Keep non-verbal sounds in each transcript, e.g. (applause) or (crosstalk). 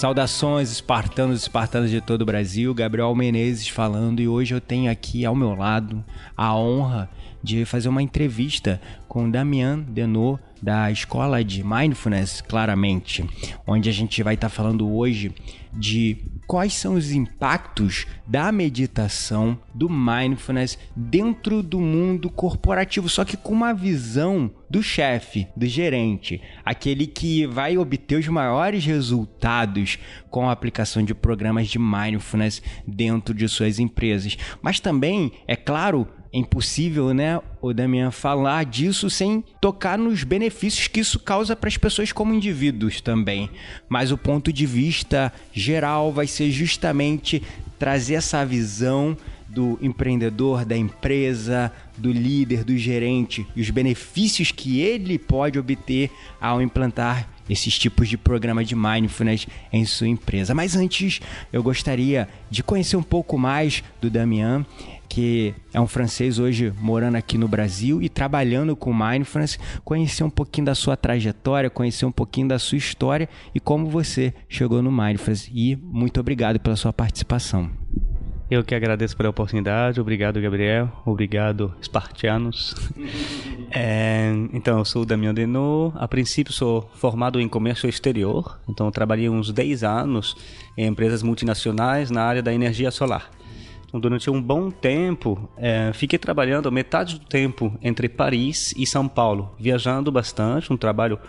Saudações, espartanos e espartanas de todo o Brasil. Gabriel Menezes falando e hoje eu tenho aqui ao meu lado a honra de fazer uma entrevista com Damian Denot da Escola de Mindfulness, claramente, onde a gente vai estar falando hoje de quais são os impactos da meditação, do mindfulness dentro do mundo corporativo, só que com uma visão do chefe, do gerente, aquele que vai obter os maiores resultados com a aplicação de programas de mindfulness dentro de suas empresas. Mas também, é claro, é impossível, né, o Damian, falar disso sem tocar nos benefícios que isso causa para as pessoas como indivíduos também. Mas o ponto de vista geral vai ser justamente trazer essa visão do empreendedor, da empresa, do líder, do gerente e os benefícios que ele pode obter ao implantar esses tipos de programa de mindfulness em sua empresa. Mas antes, eu gostaria de conhecer um pouco mais do Damian que é um francês hoje morando aqui no Brasil e trabalhando com mindfulness, conhecer um pouquinho da sua trajetória, conhecer um pouquinho da sua história e como você chegou no mindfulness. E muito obrigado pela sua participação. Eu que agradeço pela oportunidade. Obrigado, Gabriel. Obrigado, espartianos. (laughs) é, então, eu sou o Damião Denot. A princípio, sou formado em comércio exterior. Então, trabalhei uns 10 anos em empresas multinacionais na área da energia solar. Então, durante um bom tempo, é, fiquei trabalhando metade do tempo entre Paris e São Paulo, viajando bastante, um trabalho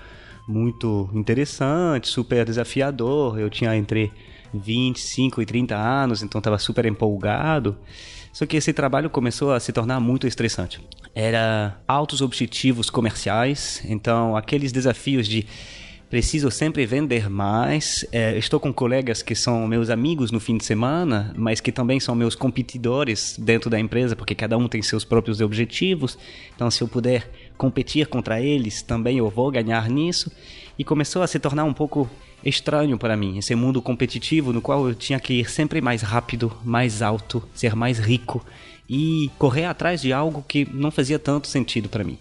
muito interessante, super desafiador. Eu tinha entre 25 e 30 anos, então estava super empolgado. Só que esse trabalho começou a se tornar muito estressante. Era altos objetivos comerciais, então aqueles desafios de preciso sempre vender mais. É, estou com colegas que são meus amigos no fim de semana, mas que também são meus competidores dentro da empresa, porque cada um tem seus próprios objetivos. Então, se eu puder competir contra eles, também eu vou ganhar nisso. E começou a se tornar um pouco estranho para mim, esse mundo competitivo no qual eu tinha que ir sempre mais rápido, mais alto, ser mais rico e correr atrás de algo que não fazia tanto sentido para mim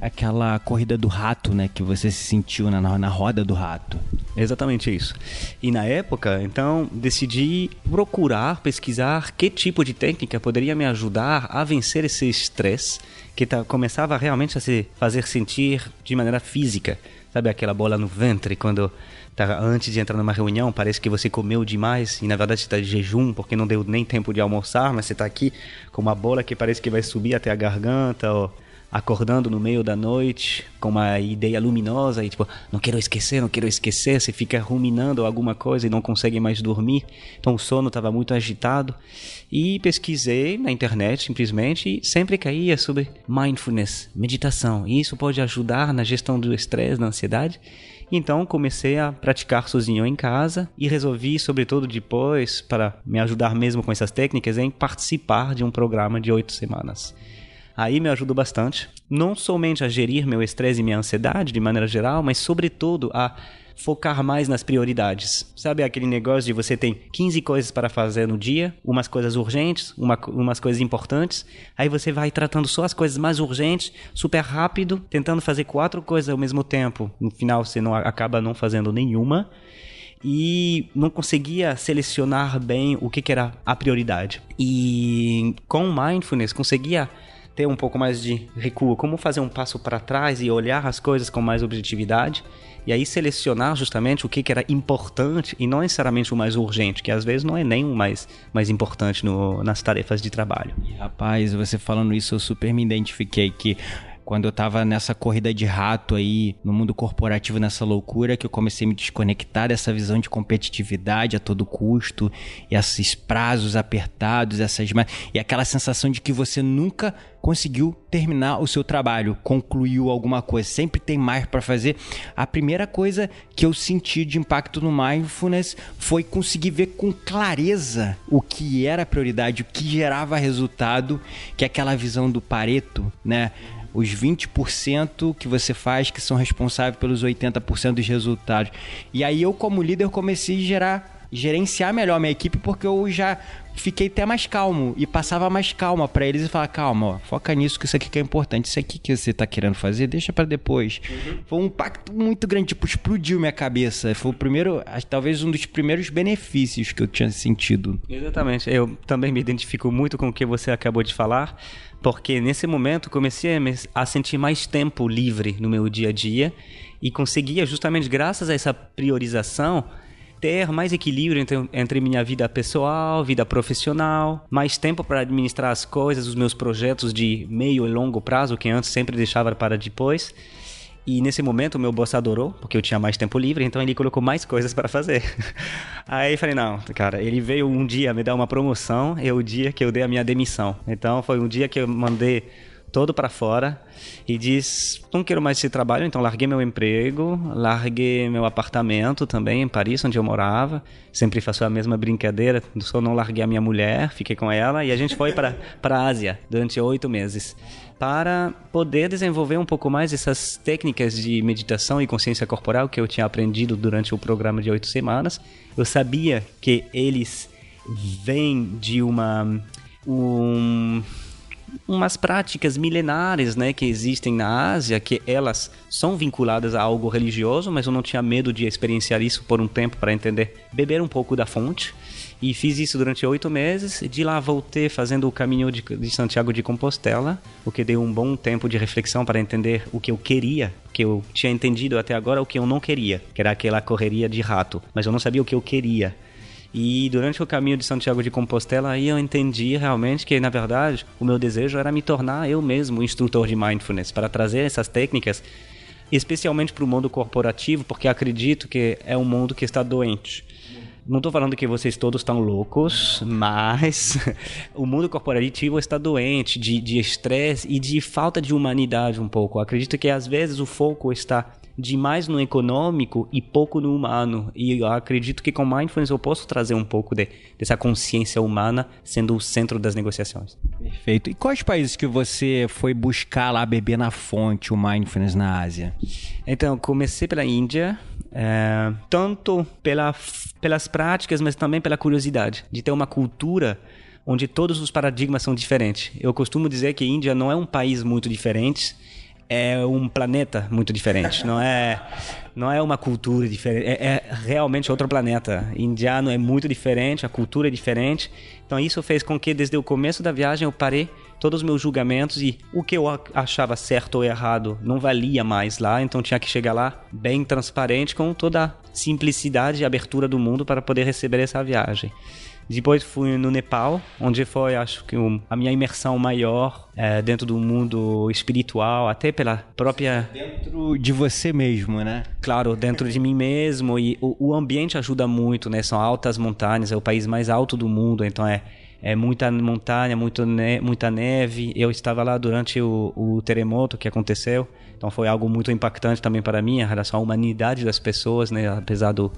aquela corrida do rato, né? Que você se sentiu na, na roda do rato. Exatamente isso. E na época, então, decidi procurar, pesquisar que tipo de técnica poderia me ajudar a vencer esse estresse que tá, começava realmente a se fazer sentir de maneira física. Sabe aquela bola no ventre quando tá, antes de entrar numa reunião parece que você comeu demais e na verdade está de jejum porque não deu nem tempo de almoçar, mas você está aqui com uma bola que parece que vai subir até a garganta ou acordando no meio da noite com uma ideia luminosa e tipo, não quero esquecer, não quero esquecer, você fica ruminando alguma coisa e não consegue mais dormir. Então o sono estava muito agitado e pesquisei na internet simplesmente e sempre caía sobre mindfulness, meditação. E isso pode ajudar na gestão do estresse, da ansiedade. Então comecei a praticar sozinho em casa e resolvi, sobretudo depois, para me ajudar mesmo com essas técnicas, em participar de um programa de oito semanas. Aí me ajudou bastante, não somente a gerir meu estresse e minha ansiedade de maneira geral, mas sobretudo a focar mais nas prioridades. Sabe aquele negócio de você tem 15 coisas para fazer no dia, umas coisas urgentes, uma, umas coisas importantes, aí você vai tratando só as coisas mais urgentes, super rápido, tentando fazer quatro coisas ao mesmo tempo. No final você não acaba não fazendo nenhuma. e não conseguia selecionar bem o que, que era a prioridade. E com mindfulness conseguia ter um pouco mais de recuo, como fazer um passo para trás e olhar as coisas com mais objetividade e aí selecionar justamente o que, que era importante e não necessariamente o mais urgente, que às vezes não é nem o mais, mais importante no, nas tarefas de trabalho. Rapaz, você falando isso, eu super me identifiquei que quando eu tava nessa corrida de rato aí, no mundo corporativo, nessa loucura, que eu comecei a me desconectar dessa visão de competitividade a todo custo, e esses prazos apertados, essas e aquela sensação de que você nunca conseguiu terminar o seu trabalho, concluiu alguma coisa, sempre tem mais para fazer. A primeira coisa que eu senti de impacto no mindfulness foi conseguir ver com clareza o que era prioridade, o que gerava resultado, que é aquela visão do Pareto, né? Os 20% que você faz que são responsáveis pelos 80% dos resultados. E aí eu como líder comecei a gerar gerenciar melhor minha equipe porque eu já fiquei até mais calmo e passava mais calma para eles e falar calma, ó, foca nisso que isso aqui que é importante, isso aqui que você tá querendo fazer, deixa para depois. Uhum. Foi um impacto muito grande, tipo, explodiu minha cabeça. Foi o primeiro, talvez um dos primeiros benefícios que eu tinha sentido. Exatamente. Eu também me identifico muito com o que você acabou de falar porque nesse momento comecei a sentir mais tempo livre no meu dia a dia e conseguia, justamente graças a essa priorização, ter mais equilíbrio entre, entre minha vida pessoal, vida profissional, mais tempo para administrar as coisas, os meus projetos de meio e longo prazo, que antes sempre deixava para depois. E nesse momento o meu boss adorou, porque eu tinha mais tempo livre, então ele colocou mais coisas para fazer. (laughs) Aí falei, não, cara, ele veio um dia me dar uma promoção, é o dia que eu dei a minha demissão. Então foi um dia que eu mandei todo para fora e diz: Não quero mais esse trabalho, então larguei meu emprego, larguei meu apartamento também em Paris, onde eu morava. Sempre faço a mesma brincadeira, só não larguei a minha mulher, fiquei com ela e a gente foi para (laughs) a Ásia durante oito meses para poder desenvolver um pouco mais essas técnicas de meditação e consciência corporal que eu tinha aprendido durante o programa de oito semanas. Eu sabia que eles vêm de uma um, umas práticas milenares, né, que existem na Ásia, que elas são vinculadas a algo religioso, mas eu não tinha medo de experienciar isso por um tempo para entender, beber um pouco da fonte. E fiz isso durante oito meses. De lá voltei fazendo o caminho de, de Santiago de Compostela, o que deu um bom tempo de reflexão para entender o que eu queria, que eu tinha entendido até agora, o que eu não queria, que era aquela correria de rato, mas eu não sabia o que eu queria. E durante o caminho de Santiago de Compostela, aí eu entendi realmente que, na verdade, o meu desejo era me tornar eu mesmo instrutor de mindfulness, para trazer essas técnicas, especialmente para o mundo corporativo, porque acredito que é um mundo que está doente. Não estou falando que vocês todos estão loucos, mas (laughs) o mundo corporativo está doente de estresse e de falta de humanidade um pouco. Acredito que às vezes o foco está demais no econômico e pouco no humano. E eu acredito que com mindfulness eu posso trazer um pouco de, dessa consciência humana sendo o centro das negociações. Perfeito. E quais países que você foi buscar lá beber na fonte o mindfulness na Ásia? Então, comecei pela Índia, é, tanto pela, pelas práticas, mas também pela curiosidade de ter uma cultura onde todos os paradigmas são diferentes. Eu costumo dizer que a Índia não é um país muito diferente, é um planeta muito diferente. Não é, não é uma cultura diferente. É, é, realmente outro planeta. Indiano é muito diferente, a cultura é diferente. Então isso fez com que desde o começo da viagem eu parei todos os meus julgamentos e o que eu achava certo ou errado não valia mais lá. Então tinha que chegar lá bem transparente com toda a simplicidade e abertura do mundo para poder receber essa viagem. Depois fui no Nepal, onde foi, acho que, um, a minha imersão maior é, dentro do mundo espiritual, até pela própria. Dentro de você mesmo, né? Claro, dentro de mim mesmo. E o, o ambiente ajuda muito, né? São altas montanhas, é o país mais alto do mundo, então é é muita montanha, muito ne muita neve. Eu estava lá durante o, o, terremoto que aconteceu, então foi algo muito impactante também para mim em relação à humanidade das pessoas, né? Apesar do,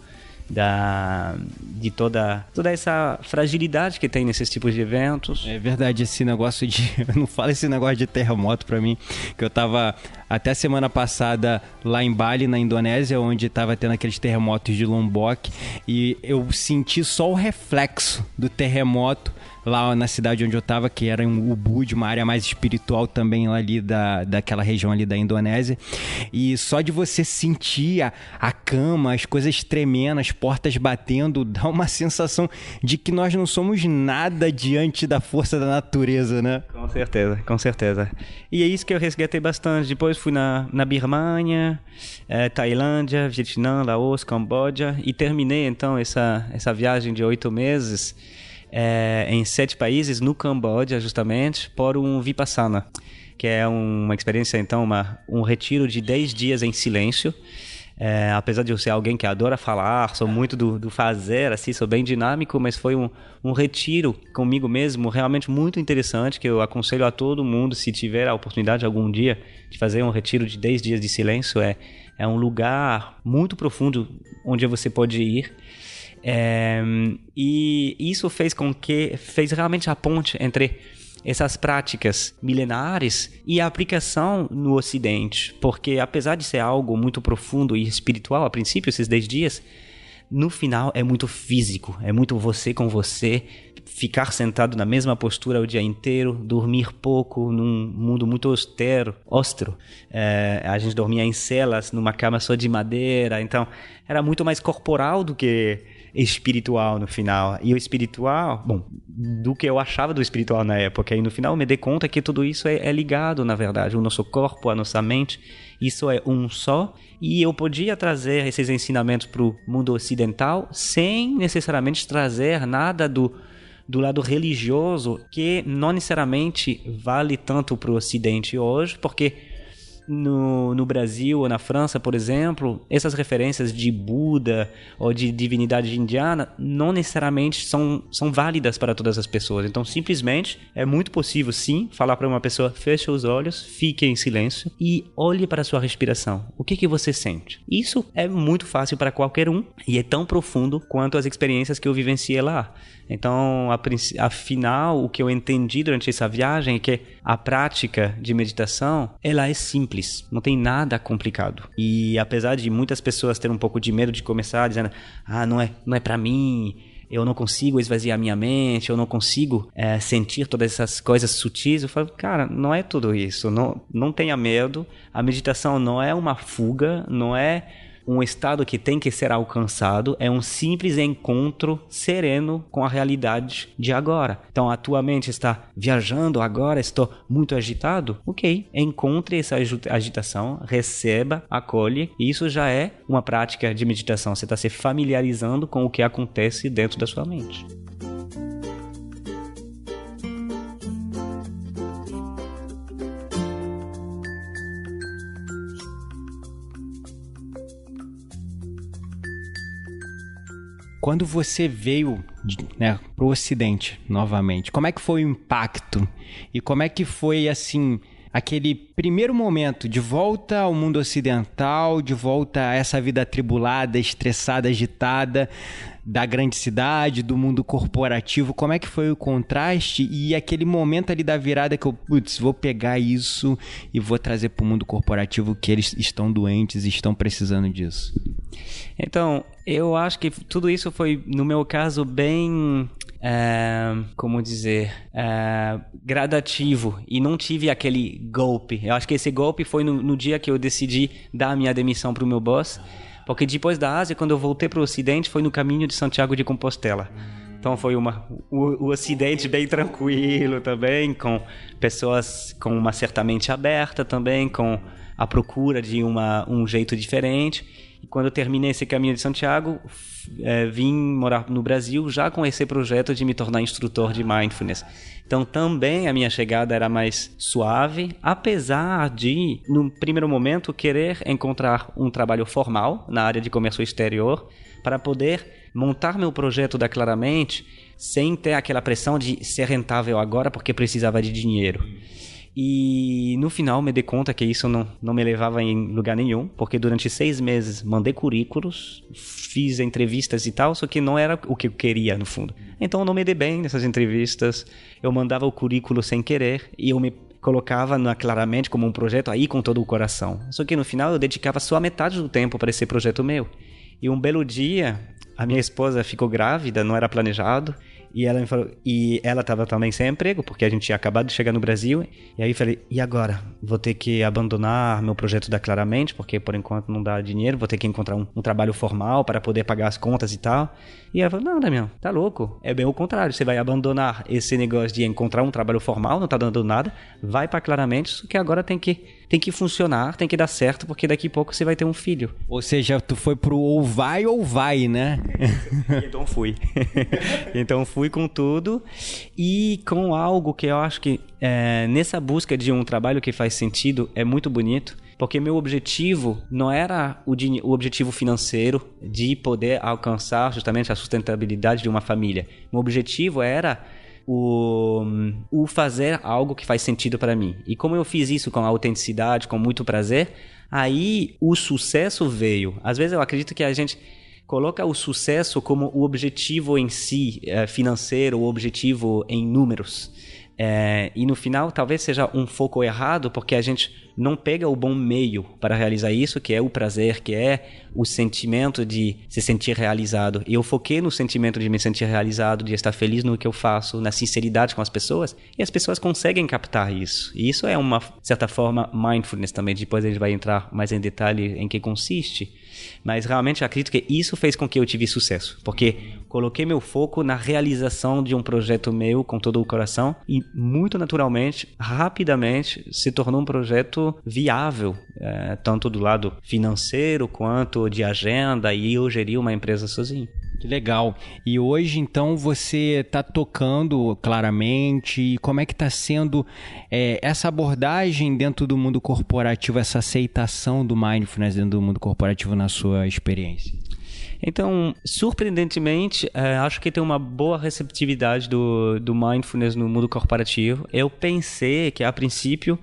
da de toda toda essa fragilidade que tem nesses tipos de eventos. É verdade esse negócio de (laughs) não fala esse negócio de terremoto para mim, que eu tava até semana passada lá em Bali, na Indonésia, onde tava tendo aqueles terremotos de Lombok e eu senti só o reflexo do terremoto lá na cidade onde eu tava, que era em Ubud, uma área mais espiritual também ali da, daquela região ali da Indonésia. E só de você sentir a, a cama, as coisas tremendo, as portas batendo, dá uma (laughs) sensação de que nós não somos nada diante da força da natureza, né? Com certeza, com certeza. E é isso que eu resgatei bastante. Depois fui na, na Birmania, eh, Tailândia, Vietnã, Laos, Camboja e terminei então essa, essa viagem de oito meses eh, em sete países, no Camboja justamente, por um Vipassana que é uma experiência, então, uma, um retiro de 10 dias em silêncio. É, apesar de eu ser alguém que adora falar, sou muito do, do fazer, assim, sou bem dinâmico, mas foi um, um retiro comigo mesmo realmente muito interessante, que eu aconselho a todo mundo, se tiver a oportunidade algum dia de fazer um retiro de 10 dias de silêncio, é, é um lugar muito profundo onde você pode ir. É, e isso fez com que, fez realmente a ponte entre essas práticas milenares e a aplicação no Ocidente, porque apesar de ser algo muito profundo e espiritual a princípio, esses 10 dias, no final é muito físico, é muito você com você, ficar sentado na mesma postura o dia inteiro, dormir pouco num mundo muito austero, austro. É, a gente dormia em celas, numa cama só de madeira, então era muito mais corporal do que espiritual no final. E o espiritual, bom, do que eu achava do espiritual na época. E no final me dei conta que tudo isso é, é ligado, na verdade. O nosso corpo, a nossa mente, isso é um só. E eu podia trazer esses ensinamentos para o mundo ocidental sem necessariamente trazer nada do do lado religioso que não necessariamente vale tanto para o Ocidente hoje, porque no, no Brasil ou na França, por exemplo, essas referências de Buda ou de divindade indiana não necessariamente são, são válidas para todas as pessoas. Então, simplesmente, é muito possível, sim, falar para uma pessoa: feche os olhos, fique em silêncio e olhe para a sua respiração. O que, que você sente? Isso é muito fácil para qualquer um e é tão profundo quanto as experiências que eu vivenciei lá. Então, afinal, o que eu entendi durante essa viagem é que a prática de meditação, ela é simples, não tem nada complicado. E apesar de muitas pessoas terem um pouco de medo de começar dizendo: "Ah, não é, não é para mim, eu não consigo esvaziar minha mente, eu não consigo é, sentir todas essas coisas sutis. Eu falo, cara, não é tudo isso. Não, não tenha medo. A meditação não é uma fuga, não é um estado que tem que ser alcançado é um simples encontro sereno com a realidade de agora. Então a tua mente está viajando agora, estou muito agitado. Ok, encontre essa agitação, receba, acolhe. E isso já é uma prática de meditação. Você está se familiarizando com o que acontece dentro da sua mente. Quando você veio né, para o Ocidente novamente, como é que foi o impacto? E como é que foi, assim, aquele primeiro momento de volta ao mundo ocidental, de volta a essa vida atribulada, estressada, agitada da grande cidade, do mundo corporativo? Como é que foi o contraste e aquele momento ali da virada que eu, putz, vou pegar isso e vou trazer para o mundo corporativo que eles estão doentes e estão precisando disso? Então, eu acho que tudo isso foi, no meu caso, bem é, como dizer, é, gradativo e não tive aquele golpe. Eu acho que esse golpe foi no, no dia que eu decidi dar a minha demissão para o meu boss, porque depois da Ásia, quando eu voltei para o Ocidente, foi no caminho de Santiago de Compostela. Então foi uma, o, o Ocidente bem tranquilo também, com pessoas com uma certa mente aberta também, com a procura de uma, um jeito diferente. E quando eu terminei esse caminho de Santiago, é, vim morar no Brasil já com esse projeto de me tornar instrutor de mindfulness. Então também a minha chegada era mais suave, apesar de, no primeiro momento, querer encontrar um trabalho formal na área de comércio exterior para poder montar meu projeto da Claramente sem ter aquela pressão de ser rentável agora porque precisava de dinheiro. E no final me dei conta que isso não, não me levava em lugar nenhum, porque durante seis meses mandei currículos, fiz entrevistas e tal, só que não era o que eu queria no fundo. Então eu não me dei bem nessas entrevistas, eu mandava o currículo sem querer e eu me colocava na, claramente como um projeto aí com todo o coração. Só que no final eu dedicava só a metade do tempo para esse projeto meu. E um belo dia, a minha esposa ficou grávida, não era planejado, e ela me falou, e ela estava também sem emprego, porque a gente tinha acabado de chegar no Brasil. E aí falei, e agora? Vou ter que abandonar meu projeto da Claramente, porque por enquanto não dá dinheiro, vou ter que encontrar um, um trabalho formal para poder pagar as contas e tal. E ela falou, não, Damião, tá louco. É bem o contrário, você vai abandonar esse negócio de encontrar um trabalho formal, não tá dando nada, vai para Claramente, só que agora tem que tem que funcionar, tem que dar certo, porque daqui a pouco você vai ter um filho. Ou seja, tu foi pro ou vai ou vai, né? (laughs) então fui. (laughs) então fui com tudo e com algo que eu acho que é, nessa busca de um trabalho que faz sentido é muito bonito. Porque meu objetivo não era o, o objetivo financeiro de poder alcançar justamente a sustentabilidade de uma família. Meu objetivo era o, o fazer algo que faz sentido para mim. E como eu fiz isso com autenticidade, com muito prazer, aí o sucesso veio. Às vezes eu acredito que a gente coloca o sucesso como o objetivo em si, é, financeiro, o objetivo em números. É, e no final, talvez seja um foco errado, porque a gente não pega o bom meio para realizar isso, que é o prazer, que é o sentimento de se sentir realizado. E eu foquei no sentimento de me sentir realizado, de estar feliz no que eu faço, na sinceridade com as pessoas, e as pessoas conseguem captar isso. E isso é uma certa forma mindfulness também. Depois a gente vai entrar mais em detalhe em que consiste. Mas realmente acredito que isso fez com que eu tivesse sucesso, porque coloquei meu foco na realização de um projeto meu com todo o coração e muito naturalmente, rapidamente, se tornou um projeto viável, é, tanto do lado financeiro quanto de agenda, e eu geri uma empresa sozinho. Que legal. E hoje, então, você está tocando claramente. Como é que está sendo é, essa abordagem dentro do mundo corporativo, essa aceitação do mindfulness dentro do mundo corporativo na sua experiência? Então, surpreendentemente, é, acho que tem uma boa receptividade do, do mindfulness no mundo corporativo. Eu pensei que, a princípio,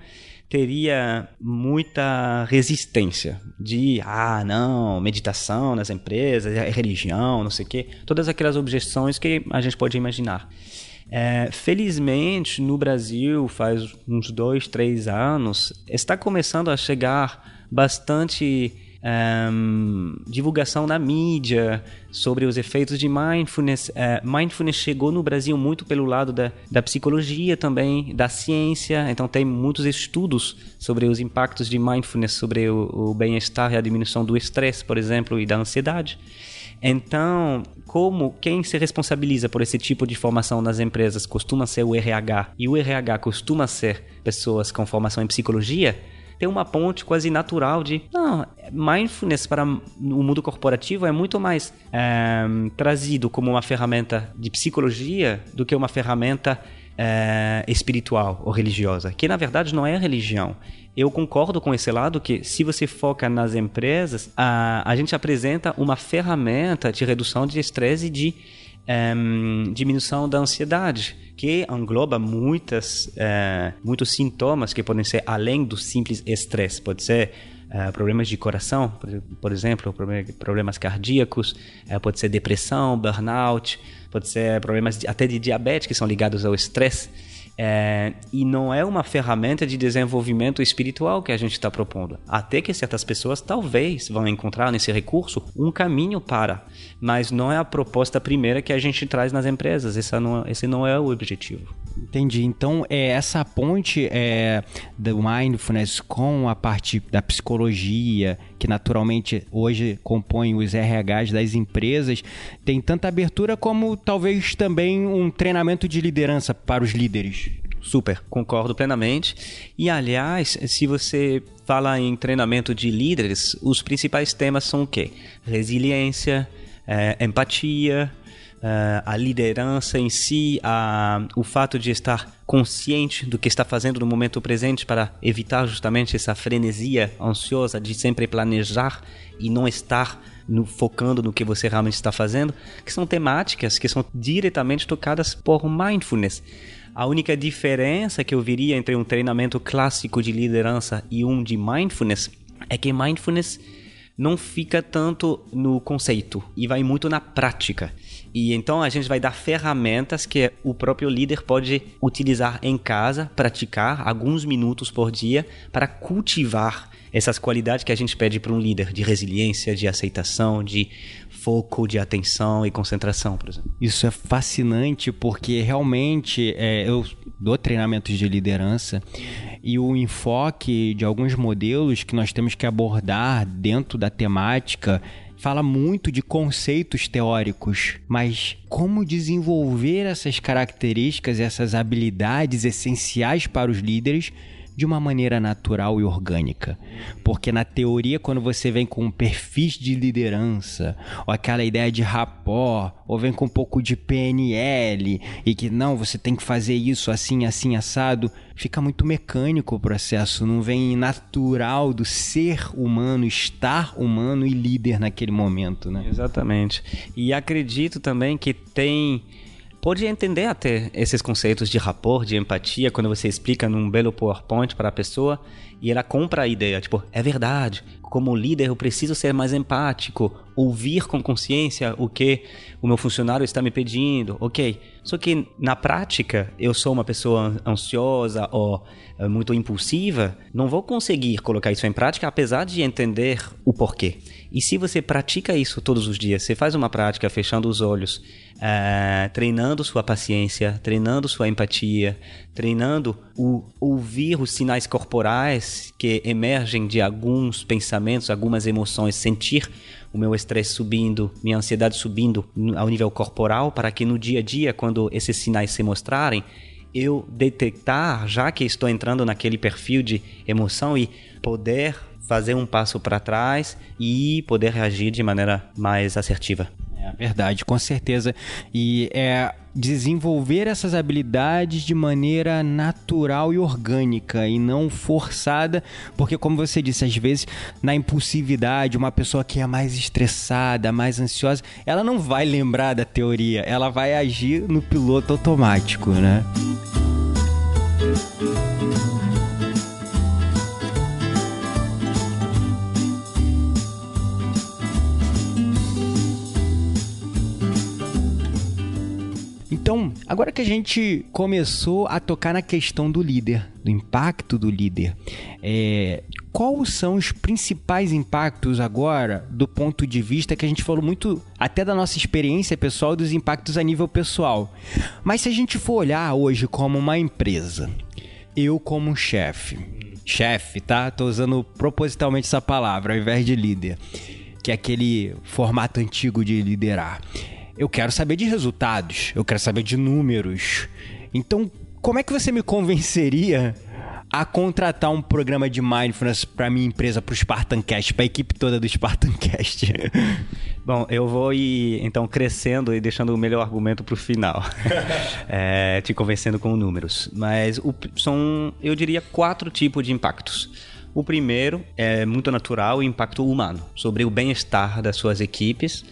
teria muita resistência de ah não meditação nas empresas é religião não sei o quê todas aquelas objeções que a gente pode imaginar é, felizmente no Brasil faz uns dois três anos está começando a chegar bastante um, divulgação na mídia sobre os efeitos de mindfulness. Uh, mindfulness chegou no Brasil muito pelo lado da, da psicologia também, da ciência. Então tem muitos estudos sobre os impactos de mindfulness sobre o, o bem-estar e a diminuição do estresse, por exemplo, e da ansiedade. Então, como quem se responsabiliza por esse tipo de formação nas empresas costuma ser o RH e o RH costuma ser pessoas com formação em psicologia, tem uma ponte quase natural de não, mindfulness para o mundo corporativo é muito mais é, trazido como uma ferramenta de psicologia do que uma ferramenta é, espiritual ou religiosa, que na verdade não é religião. Eu concordo com esse lado que se você foca nas empresas, a, a gente apresenta uma ferramenta de redução de estresse e de um, diminuição da ansiedade, que engloba muitas, uh, muitos sintomas que podem ser além do simples estresse. Pode ser uh, problemas de coração, por, por exemplo, problemas cardíacos, uh, pode ser depressão, burnout, pode ser problemas de, até de diabetes que são ligados ao estresse. É, e não é uma ferramenta de desenvolvimento espiritual que a gente está propondo. Até que certas pessoas talvez vão encontrar nesse recurso um caminho para, mas não é a proposta primeira que a gente traz nas empresas. Esse não, esse não é o objetivo. Entendi. Então, é, essa ponte é, do mindfulness com a parte da psicologia, que naturalmente hoje compõe os RHs das empresas, tem tanta abertura como talvez também um treinamento de liderança para os líderes. Super, concordo plenamente. E aliás, se você fala em treinamento de líderes, os principais temas são o quê? Resiliência, é, empatia, Uh, a liderança em si, a, o fato de estar consciente do que está fazendo no momento presente para evitar justamente essa frenesia ansiosa de sempre planejar e não estar no, focando no que você realmente está fazendo, que são temáticas que são diretamente tocadas por mindfulness. A única diferença que eu viria entre um treinamento clássico de liderança e um de mindfulness é que mindfulness não fica tanto no conceito e vai muito na prática. E então a gente vai dar ferramentas que o próprio líder pode utilizar em casa, praticar alguns minutos por dia para cultivar essas qualidades que a gente pede para um líder de resiliência, de aceitação, de foco, de atenção e concentração, por exemplo. Isso é fascinante porque realmente é, eu dou treinamentos de liderança e o enfoque de alguns modelos que nós temos que abordar dentro da temática fala muito de conceitos teóricos, mas como desenvolver essas características, essas habilidades essenciais para os líderes de uma maneira natural e orgânica. Porque na teoria, quando você vem com perfis de liderança, ou aquela ideia de rapport, ou vem com um pouco de PNL, e que não, você tem que fazer isso assim, assim, assado, fica muito mecânico o processo, não vem natural do ser humano, estar humano e líder naquele momento, né? Exatamente. E acredito também que tem pode entender até esses conceitos de rapport, de empatia, quando você explica num belo PowerPoint para a pessoa e ela compra a ideia, tipo, é verdade, como líder eu preciso ser mais empático, ouvir com consciência o que o meu funcionário está me pedindo, ok. Só que na prática eu sou uma pessoa ansiosa ou eh, muito impulsiva, não vou conseguir colocar isso em prática apesar de entender o porquê. E se você pratica isso todos os dias, você faz uma prática fechando os olhos, uh, treinando sua paciência, treinando sua empatia, treinando o ouvir os sinais corporais que emergem de alguns pensamentos, algumas emoções, sentir o meu estresse subindo, minha ansiedade subindo ao nível corporal, para que no dia a dia, quando esses sinais se mostrarem, eu detectar, já que estou entrando naquele perfil de emoção e poder fazer um passo para trás e poder reagir de maneira mais assertiva. É verdade, com certeza. E é desenvolver essas habilidades de maneira natural e orgânica e não forçada, porque como você disse, às vezes na impulsividade, uma pessoa que é mais estressada, mais ansiosa, ela não vai lembrar da teoria, ela vai agir no piloto automático, né? Então, agora que a gente começou a tocar na questão do líder, do impacto do líder, é, quais são os principais impactos agora do ponto de vista que a gente falou muito até da nossa experiência pessoal dos impactos a nível pessoal. Mas se a gente for olhar hoje como uma empresa, eu como chefe, chefe, tá? Tô usando propositalmente essa palavra ao invés de líder, que é aquele formato antigo de liderar eu quero saber de resultados, eu quero saber de números. Então, como é que você me convenceria a contratar um programa de mindfulness para minha empresa, para o Spartancast, para a equipe toda do Spartancast? (laughs) Bom, eu vou ir então crescendo e deixando o melhor argumento para o final, (laughs) é, te convencendo com números. Mas o, são, eu diria, quatro tipos de impactos. O primeiro é muito natural, o impacto humano sobre o bem-estar das suas equipes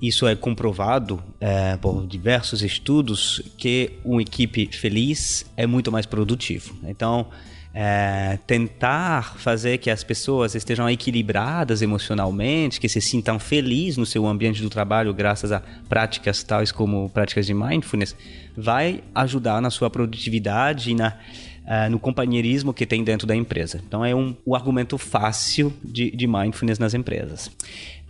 isso é comprovado é, por diversos estudos que uma equipe feliz é muito mais produtivo. Então, é, tentar fazer que as pessoas estejam equilibradas emocionalmente, que se sintam felizes no seu ambiente do trabalho, graças a práticas tais como práticas de mindfulness, vai ajudar na sua produtividade e na, uh, no companheirismo que tem dentro da empresa. Então, é um, o argumento fácil de, de mindfulness nas empresas.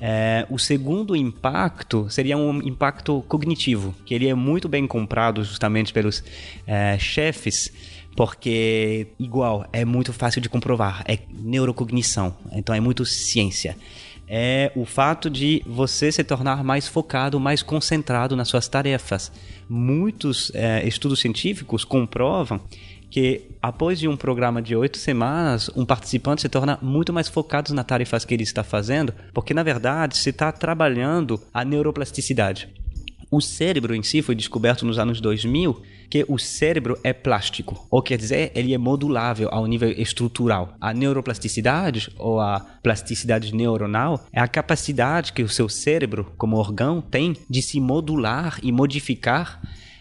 É, o segundo impacto seria um impacto cognitivo, que ele é muito bem comprado justamente pelos é, chefes, porque, igual, é muito fácil de comprovar, é neurocognição, então é muito ciência. É o fato de você se tornar mais focado, mais concentrado nas suas tarefas. Muitos é, estudos científicos comprovam que após de um programa de oito semanas, um participante se torna muito mais focado nas tarefas que ele está fazendo, porque na verdade se está trabalhando a neuroplasticidade. O cérebro em si foi descoberto nos anos 2000 que o cérebro é plástico, ou quer dizer, ele é modulável ao nível estrutural. A neuroplasticidade ou a plasticidade neuronal é a capacidade que o seu cérebro, como órgão, tem de se modular e modificar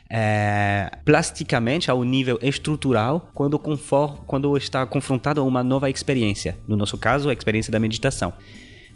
é, plasticamente ao nível estrutural quando, confor, quando está confrontado a uma nova experiência. No nosso caso, a experiência da meditação.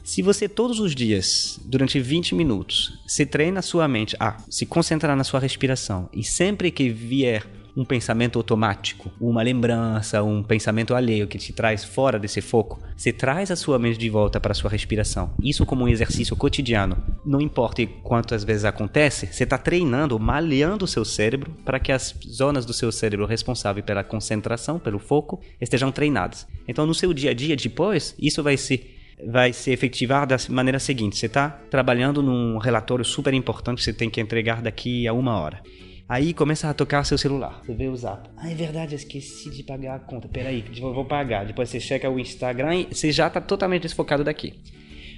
Se você todos os dias, durante 20 minutos, se treina sua mente a se concentrar na sua respiração e sempre que vier um pensamento automático, uma lembrança, um pensamento alheio que te traz fora desse foco, você traz a sua mente de volta para a sua respiração. Isso como um exercício cotidiano. Não importa quantas vezes acontece, você está treinando, malhando o seu cérebro para que as zonas do seu cérebro responsáveis pela concentração, pelo foco, estejam treinadas. Então, no seu dia a dia depois, isso vai se vai se efetivar da maneira seguinte: você está trabalhando num relatório super importante que você tem que entregar daqui a uma hora. Aí começa a tocar seu celular. Você vê o zap. Ah, é verdade, eu esqueci de pagar a conta. Peraí, vou pagar. Depois você checa o Instagram e você já está totalmente desfocado daqui.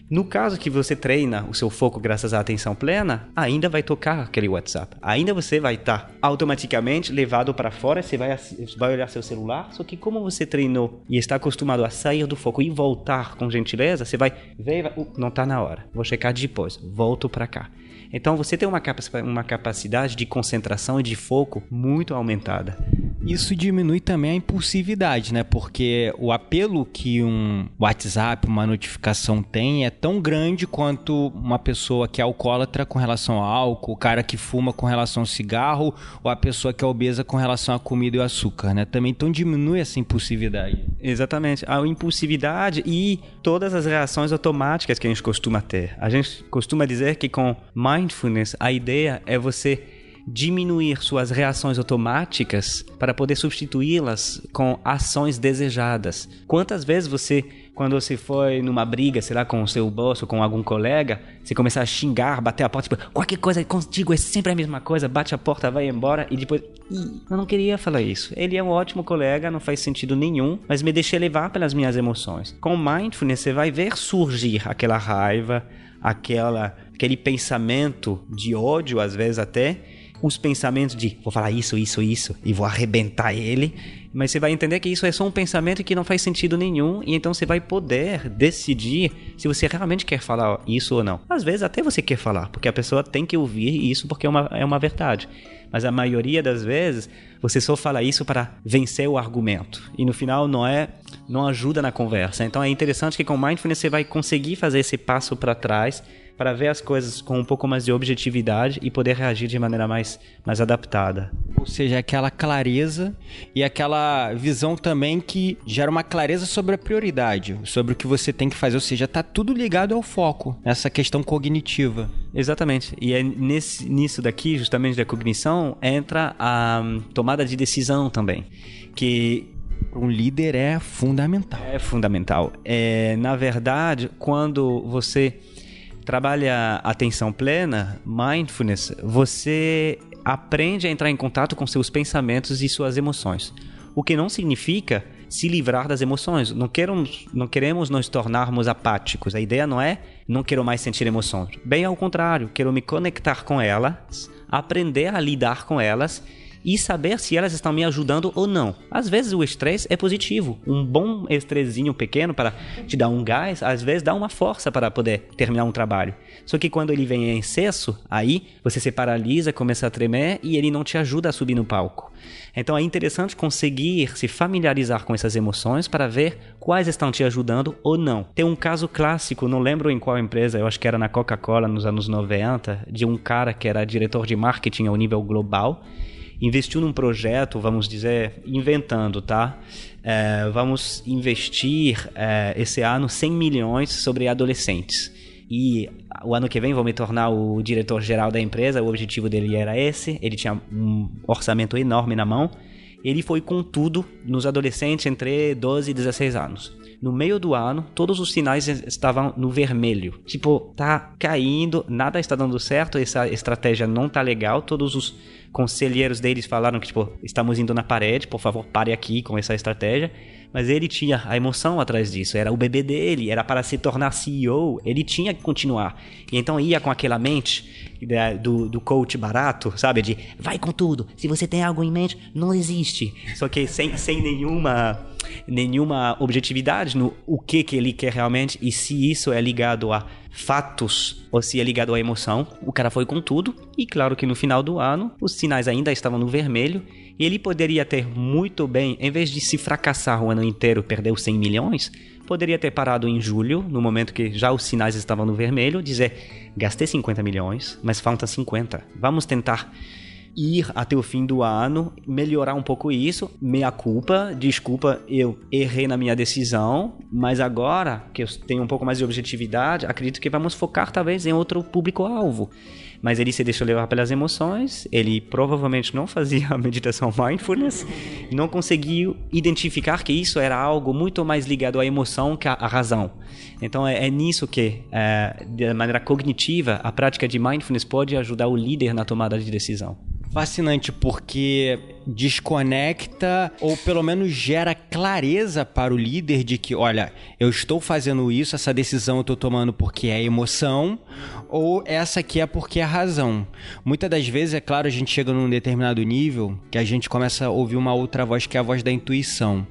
No caso que você treina o seu foco graças à atenção plena, ainda vai tocar aquele WhatsApp. Ainda você vai estar tá automaticamente levado para fora, você vai, vai olhar seu celular, só que como você treinou e está acostumado a sair do foco e voltar com gentileza, você vai vai, uh, não está na hora, vou checar depois, volto para cá. Então você tem uma, uma capacidade de concentração e de foco muito aumentada. Isso diminui também a impulsividade, né? Porque o apelo que um WhatsApp, uma notificação tem é tão grande quanto uma pessoa que é alcoólatra com relação ao álcool, o cara que fuma com relação ao cigarro, ou a pessoa que é obesa com relação à comida e ao açúcar, né? Também então diminui essa impulsividade. Exatamente. A impulsividade e todas as reações automáticas que a gente costuma ter. A gente costuma dizer que com mindfulness a ideia é você diminuir suas reações automáticas para poder substituí-las com ações desejadas. Quantas vezes você, quando você foi numa briga, sei lá, com o seu boss ou com algum colega, você começar a xingar, bater a porta, tipo, qualquer coisa contigo é sempre a mesma coisa, bate a porta, vai embora e depois, Ih, eu não queria falar isso. Ele é um ótimo colega, não faz sentido nenhum, mas me deixei levar pelas minhas emoções. Com mindfulness você vai ver surgir aquela raiva, aquela aquele pensamento de ódio às vezes até os pensamentos de vou falar isso, isso, isso e vou arrebentar ele, mas você vai entender que isso é só um pensamento que não faz sentido nenhum e então você vai poder decidir se você realmente quer falar isso ou não. Às vezes até você quer falar, porque a pessoa tem que ouvir isso porque é uma, é uma verdade. Mas a maioria das vezes você só fala isso para vencer o argumento e no final não é não ajuda na conversa. Então é interessante que com mindfulness você vai conseguir fazer esse passo para trás para ver as coisas com um pouco mais de objetividade e poder reagir de maneira mais, mais adaptada. Ou seja, aquela clareza e aquela visão também que gera uma clareza sobre a prioridade, sobre o que você tem que fazer. Ou seja, está tudo ligado ao foco, essa questão cognitiva. Exatamente. E é nesse, nisso daqui, justamente da cognição, entra a hum, tomada de decisão também. Que um líder é fundamental. É fundamental. É, na verdade, quando você trabalha atenção plena, mindfulness, você aprende a entrar em contato com seus pensamentos e suas emoções. O que não significa se livrar das emoções. Não queremos, não queremos nos tornarmos apáticos. A ideia não é não quero mais sentir emoções. Bem ao contrário, quero me conectar com elas, aprender a lidar com elas e saber se elas estão me ajudando ou não. Às vezes o estresse é positivo. Um bom estressinho pequeno para te dar um gás, às vezes dá uma força para poder terminar um trabalho. Só que quando ele vem em excesso, aí você se paralisa, começa a tremer e ele não te ajuda a subir no palco. Então é interessante conseguir se familiarizar com essas emoções para ver quais estão te ajudando ou não. Tem um caso clássico, não lembro em qual empresa, eu acho que era na Coca-Cola nos anos 90, de um cara que era diretor de marketing ao nível global investiu num projeto, vamos dizer, inventando, tá? É, vamos investir é, esse ano 100 milhões sobre adolescentes. E o ano que vem vou me tornar o diretor-geral da empresa. O objetivo dele era esse. Ele tinha um orçamento enorme na mão. Ele foi com tudo nos adolescentes entre 12 e 16 anos. No meio do ano, todos os sinais estavam no vermelho. Tipo, tá caindo, nada está dando certo, essa estratégia não tá legal, todos os conselheiros deles falaram que, tipo, estamos indo na parede, por favor, pare aqui com essa estratégia. Mas ele tinha a emoção atrás disso, era o bebê dele, era para se tornar CEO, ele tinha que continuar. E então ia com aquela mente do, do coach barato, sabe? De vai com tudo, se você tem algo em mente, não existe. Só que sem, sem nenhuma nenhuma objetividade no o que que ele quer realmente e se isso é ligado a fatos ou se é ligado à emoção. O cara foi com tudo e claro que no final do ano os sinais ainda estavam no vermelho e ele poderia ter muito bem, em vez de se fracassar o ano inteiro, perder os 100 milhões, poderia ter parado em julho, no momento que já os sinais estavam no vermelho, dizer: gastei 50 milhões, mas faltam 50. Vamos tentar ir até o fim do ano, melhorar um pouco isso. Meia culpa, desculpa, eu errei na minha decisão, mas agora que eu tenho um pouco mais de objetividade, acredito que vamos focar talvez em outro público-alvo mas ele se deixou levar pelas emoções, ele provavelmente não fazia a meditação (laughs) mindfulness, não conseguiu identificar que isso era algo muito mais ligado à emoção que à razão. Então é, é nisso que, é, de maneira cognitiva, a prática de mindfulness pode ajudar o líder na tomada de decisão. Fascinante porque desconecta ou pelo menos gera clareza para o líder de que, olha, eu estou fazendo isso, essa decisão eu estou tomando porque é emoção ou essa aqui é porque é razão. Muitas das vezes, é claro, a gente chega num determinado nível que a gente começa a ouvir uma outra voz que é a voz da intuição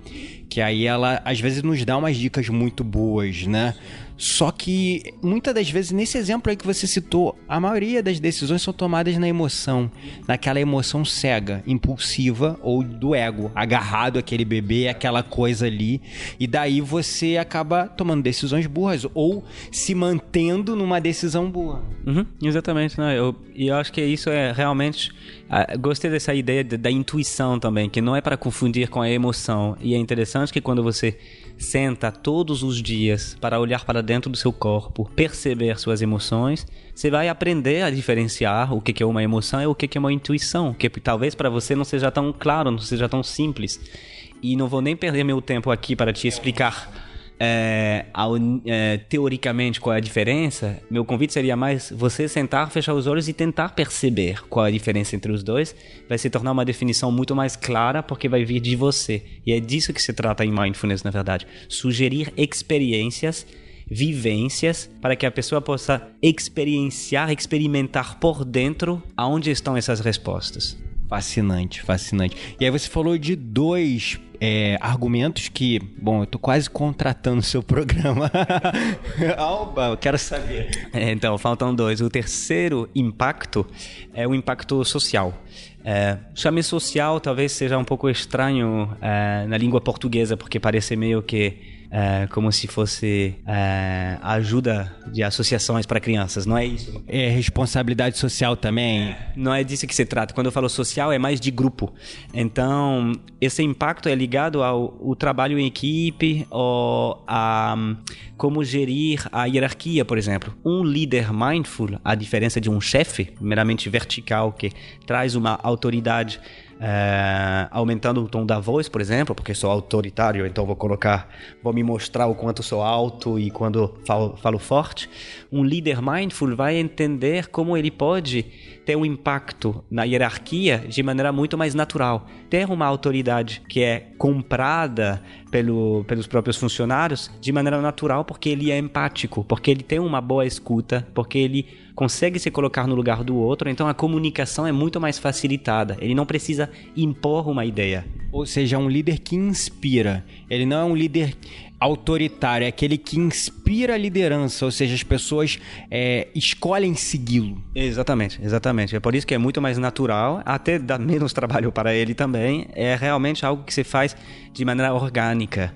que aí ela às vezes nos dá umas dicas muito boas, né? Só que muitas das vezes, nesse exemplo aí que você citou, a maioria das decisões são tomadas na emoção, naquela emoção cega, impulsiva ou do ego, agarrado àquele bebê, aquela coisa ali, e daí você acaba tomando decisões burras ou se mantendo numa decisão boa. Uhum, exatamente, né? Eu, e eu acho que isso é realmente. Uh, gostei dessa ideia da, da intuição também, que não é para confundir com a emoção. E é interessante que quando você senta todos os dias para olhar para dentro do seu corpo, perceber suas emoções, você vai aprender a diferenciar o que é uma emoção e o que é uma intuição, que talvez para você não seja tão claro, não seja tão simples. E não vou nem perder meu tempo aqui para te explicar é, é, teoricamente qual é a diferença, meu convite seria mais você sentar, fechar os olhos e tentar perceber qual é a diferença entre os dois. Vai se tornar uma definição muito mais clara porque vai vir de você. E é disso que se trata em mindfulness, na verdade. Sugerir experiências vivências para que a pessoa possa experienciar, experimentar por dentro aonde estão essas respostas. Fascinante, fascinante. E aí você falou de dois é, argumentos que, bom, eu tô quase contratando o seu programa. (laughs) Alba, eu quero saber. É, então, faltam dois. O terceiro impacto é o impacto social. É, chame social talvez seja um pouco estranho é, na língua portuguesa, porque parece meio que é, como se fosse é, ajuda de associações para crianças, não é isso? É responsabilidade social também. Não é disso que se trata. Quando eu falo social, é mais de grupo. Então, esse impacto é ligado ao, ao trabalho em equipe ou a como gerir a hierarquia, por exemplo. Um líder mindful, a diferença de um chefe meramente vertical que traz uma autoridade é, aumentando o tom da voz, por exemplo, porque sou autoritário, então vou colocar, vou me mostrar o quanto sou alto e quando falo, falo forte. Um líder mindful vai entender como ele pode ter um impacto na hierarquia de maneira muito mais natural. Ter uma autoridade que é comprada pelo, pelos próprios funcionários de maneira natural porque ele é empático, porque ele tem uma boa escuta, porque ele consegue se colocar no lugar do outro, então a comunicação é muito mais facilitada. Ele não precisa impor uma ideia. Ou seja, é um líder que inspira. Ele não é um líder autoritário, é aquele que inspira a liderança, ou seja, as pessoas é, escolhem segui-lo. Exatamente, exatamente. É por isso que é muito mais natural, até dá menos trabalho para ele também. É realmente algo que se faz de maneira orgânica.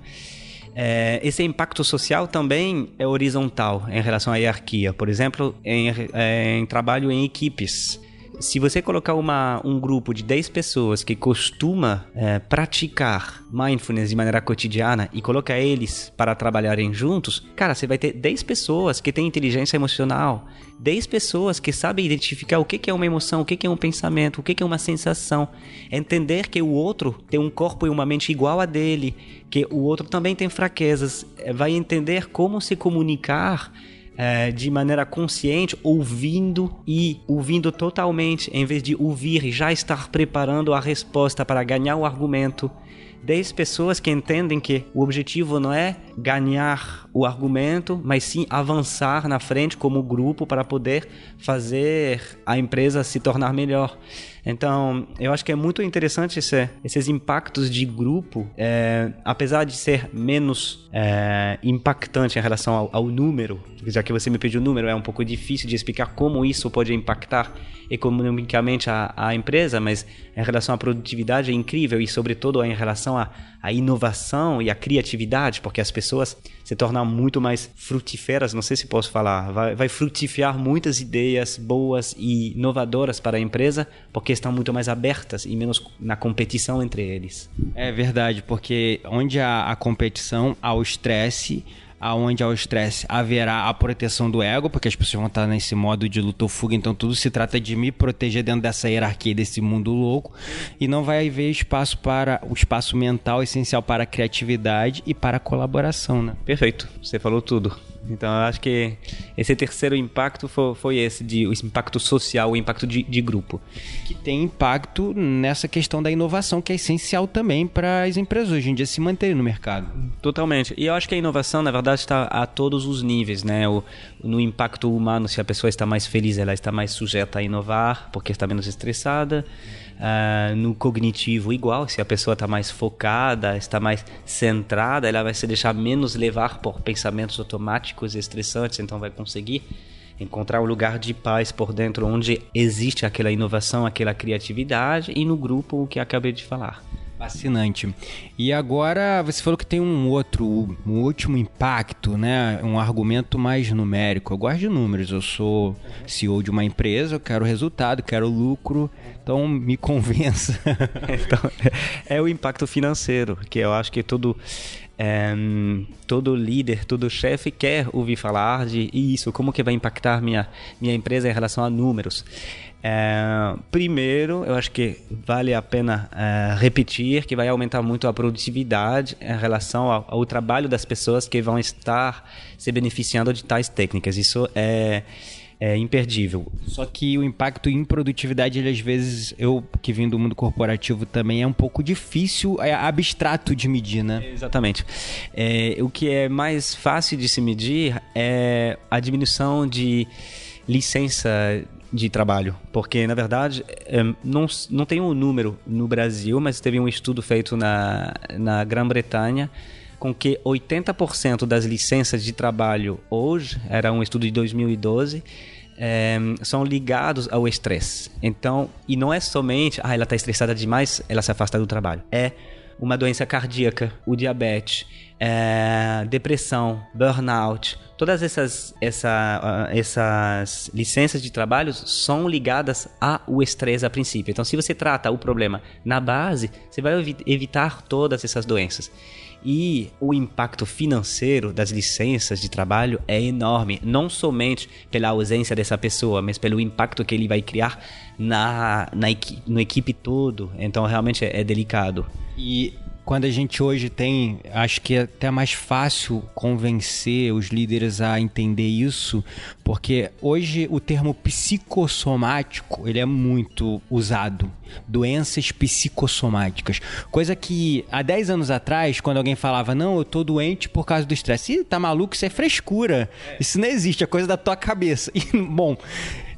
É, esse impacto social também é horizontal em relação à hierarquia. Por exemplo, em, é, em trabalho em equipes. Se você colocar uma, um grupo de 10 pessoas que costuma é, praticar mindfulness de maneira cotidiana e colocar eles para trabalharem juntos, cara, você vai ter 10 pessoas que têm inteligência emocional, 10 pessoas que sabem identificar o que é uma emoção, o que é um pensamento, o que é uma sensação. Entender que o outro tem um corpo e uma mente igual a dele, que o outro também tem fraquezas, é, vai entender como se comunicar é, de maneira consciente, ouvindo e ouvindo totalmente, em vez de ouvir e já estar preparando a resposta para ganhar o argumento. 10 pessoas que entendem que o objetivo não é ganhar o argumento, mas sim avançar na frente como grupo para poder fazer a empresa se tornar melhor. Então, eu acho que é muito interessante esse, esses impactos de grupo, é, apesar de ser menos é, impactante em relação ao, ao, número, já que você me pediu o número, é um pouco difícil de explicar como isso pode impactar economicamente a, a empresa, mas em relação à produtividade é incrível e, sobretudo, em relação à, à inovação e à criatividade, porque as pessoas se tornam muito mais frutíferas, não sei se posso falar, vai, vai frutificar muitas ideias boas e inovadoras para a empresa, porque estão muito mais abertas e menos na competição entre eles. É verdade, porque onde há a competição, há o estresse, aonde há o estresse haverá a proteção do ego, porque as pessoas vão estar nesse modo de luta ou fuga, então tudo se trata de me proteger dentro dessa hierarquia, desse mundo louco, e não vai haver espaço para o espaço mental essencial para a criatividade e para a colaboração, né? Perfeito, você falou tudo. Então eu acho que esse terceiro impacto foi, foi esse, de, o impacto social, o impacto de, de, grupo. Que tem impacto nessa questão da inovação, que é essencial também para as empresas hoje em dia se manterem no mercado. Totalmente. E eu acho que a inovação, na verdade, está a todos os níveis, né? O, no impacto humano, se a pessoa está mais feliz, ela está mais sujeita a inovar, porque está menos estressada. Uh, no cognitivo igual, se a pessoa está mais focada, está mais centrada, ela vai se deixar menos levar por pensamentos automáticos e estressantes, então vai conseguir encontrar um lugar de paz por dentro onde existe aquela inovação, aquela criatividade e no grupo o que acabei de falar. Fascinante. E agora você falou que tem um outro, um último impacto, né? Um argumento mais numérico. Eu gosto de números. Eu sou CEO de uma empresa, eu quero resultado, quero lucro. Então me (laughs) convença. então, é o impacto financeiro, que eu acho que todo é, todo líder, todo chefe quer ouvir falar de isso, como que vai impactar minha minha empresa em relação a números. É, primeiro, eu acho que vale a pena é, repetir que vai aumentar muito a produtividade em relação ao, ao, trabalho das pessoas que vão estar se beneficiando de tais técnicas. Isso é, é imperdível. Só que o impacto em produtividade, ele, às vezes, eu que vim do mundo corporativo também, é um pouco difícil, é abstrato de medir, né? Exatamente. É, o que é mais fácil de se medir é a diminuição de licença de trabalho, porque na verdade é, não, não tem um número no Brasil, mas teve um estudo feito na, na Grã-Bretanha com que 80% das licenças de trabalho hoje, era um estudo de 2012, é, são ligados ao estresse. Então, e não é somente, ah, ela está estressada demais, ela se afasta do trabalho. É uma doença cardíaca, o diabetes, é, depressão, burnout, todas essas, essa, essas licenças de trabalho são ligadas ao estresse a princípio. Então, se você trata o problema na base, você vai evitar todas essas doenças. E o impacto financeiro das licenças de trabalho é enorme, não somente pela ausência dessa pessoa, mas pelo impacto que ele vai criar na, na equipe, no equipe todo. Então, realmente é, é delicado. E quando a gente hoje tem, acho que é até mais fácil convencer os líderes a entender isso, porque hoje o termo psicossomático, ele é muito usado. Doenças psicossomáticas. Coisa que há 10 anos atrás, quando alguém falava, não, eu tô doente por causa do estresse. Ih, tá maluco, isso é frescura. Isso não existe, é coisa da tua cabeça. (laughs) E, bom,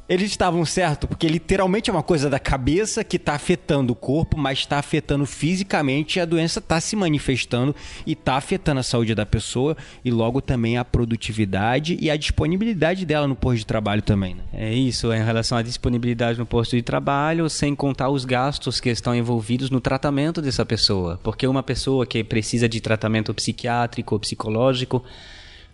eles estavam certo, porque literalmente é uma coisa da cabeça que está afetando o corpo, mas está afetando fisicamente e a doença está se manifestando e está afetando a saúde da pessoa e logo também a produtividade e a disponibilidade dela no posto de trabalho também. Né? É isso, é em relação à disponibilidade no posto de trabalho, sem contar os gastos que estão envolvidos no tratamento dessa pessoa. Porque uma pessoa que precisa de tratamento psiquiátrico ou psicológico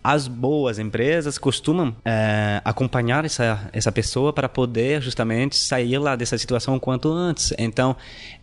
as boas empresas costumam é, acompanhar essa, essa pessoa para poder justamente sair lá dessa situação o quanto antes. Então,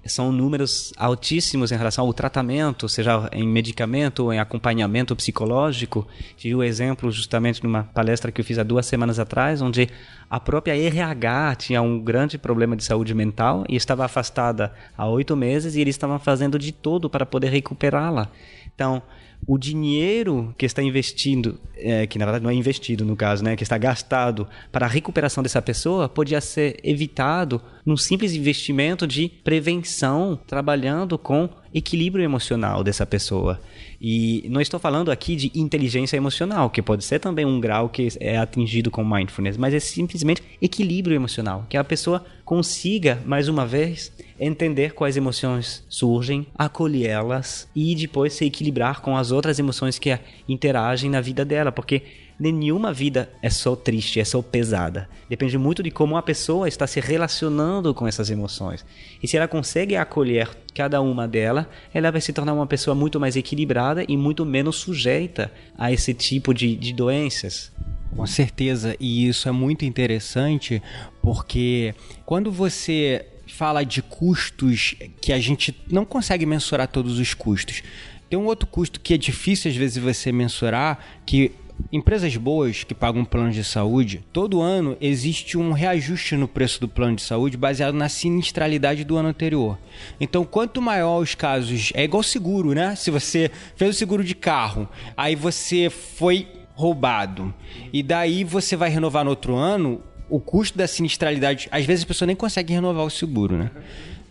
são números altíssimos em relação ao tratamento, seja em medicamento em acompanhamento psicológico. Tive o um exemplo justamente numa palestra que eu fiz há duas semanas atrás, onde a própria RH tinha um grande problema de saúde mental e estava afastada há oito meses e eles estavam fazendo de tudo para poder recuperá-la. Então, o dinheiro que está investindo, é, que na verdade não é investido no caso, né, que está gastado para a recuperação dessa pessoa, podia ser evitado num simples investimento de prevenção, trabalhando com equilíbrio emocional dessa pessoa. E não estou falando aqui de inteligência emocional, que pode ser também um grau que é atingido com mindfulness, mas é simplesmente equilíbrio emocional, que a pessoa consiga, mais uma vez, entender quais emoções surgem, acolhê-las e depois se equilibrar com as outras emoções que interagem na vida dela, porque nenhuma vida é só triste, é só pesada. Depende muito de como a pessoa está se relacionando com essas emoções. E se ela consegue acolher cada uma delas, ela vai se tornar uma pessoa muito mais equilibrada e muito menos sujeita a esse tipo de, de doenças. Com certeza, e isso é muito interessante porque quando você fala de custos que a gente não consegue mensurar todos os custos. Tem um outro custo que é difícil às vezes você mensurar, que Empresas boas que pagam plano de saúde, todo ano existe um reajuste no preço do plano de saúde baseado na sinistralidade do ano anterior. Então, quanto maior os casos, é igual seguro, né? Se você fez o seguro de carro, aí você foi roubado e daí você vai renovar no outro ano, o custo da sinistralidade, às vezes a pessoa nem consegue renovar o seguro, né?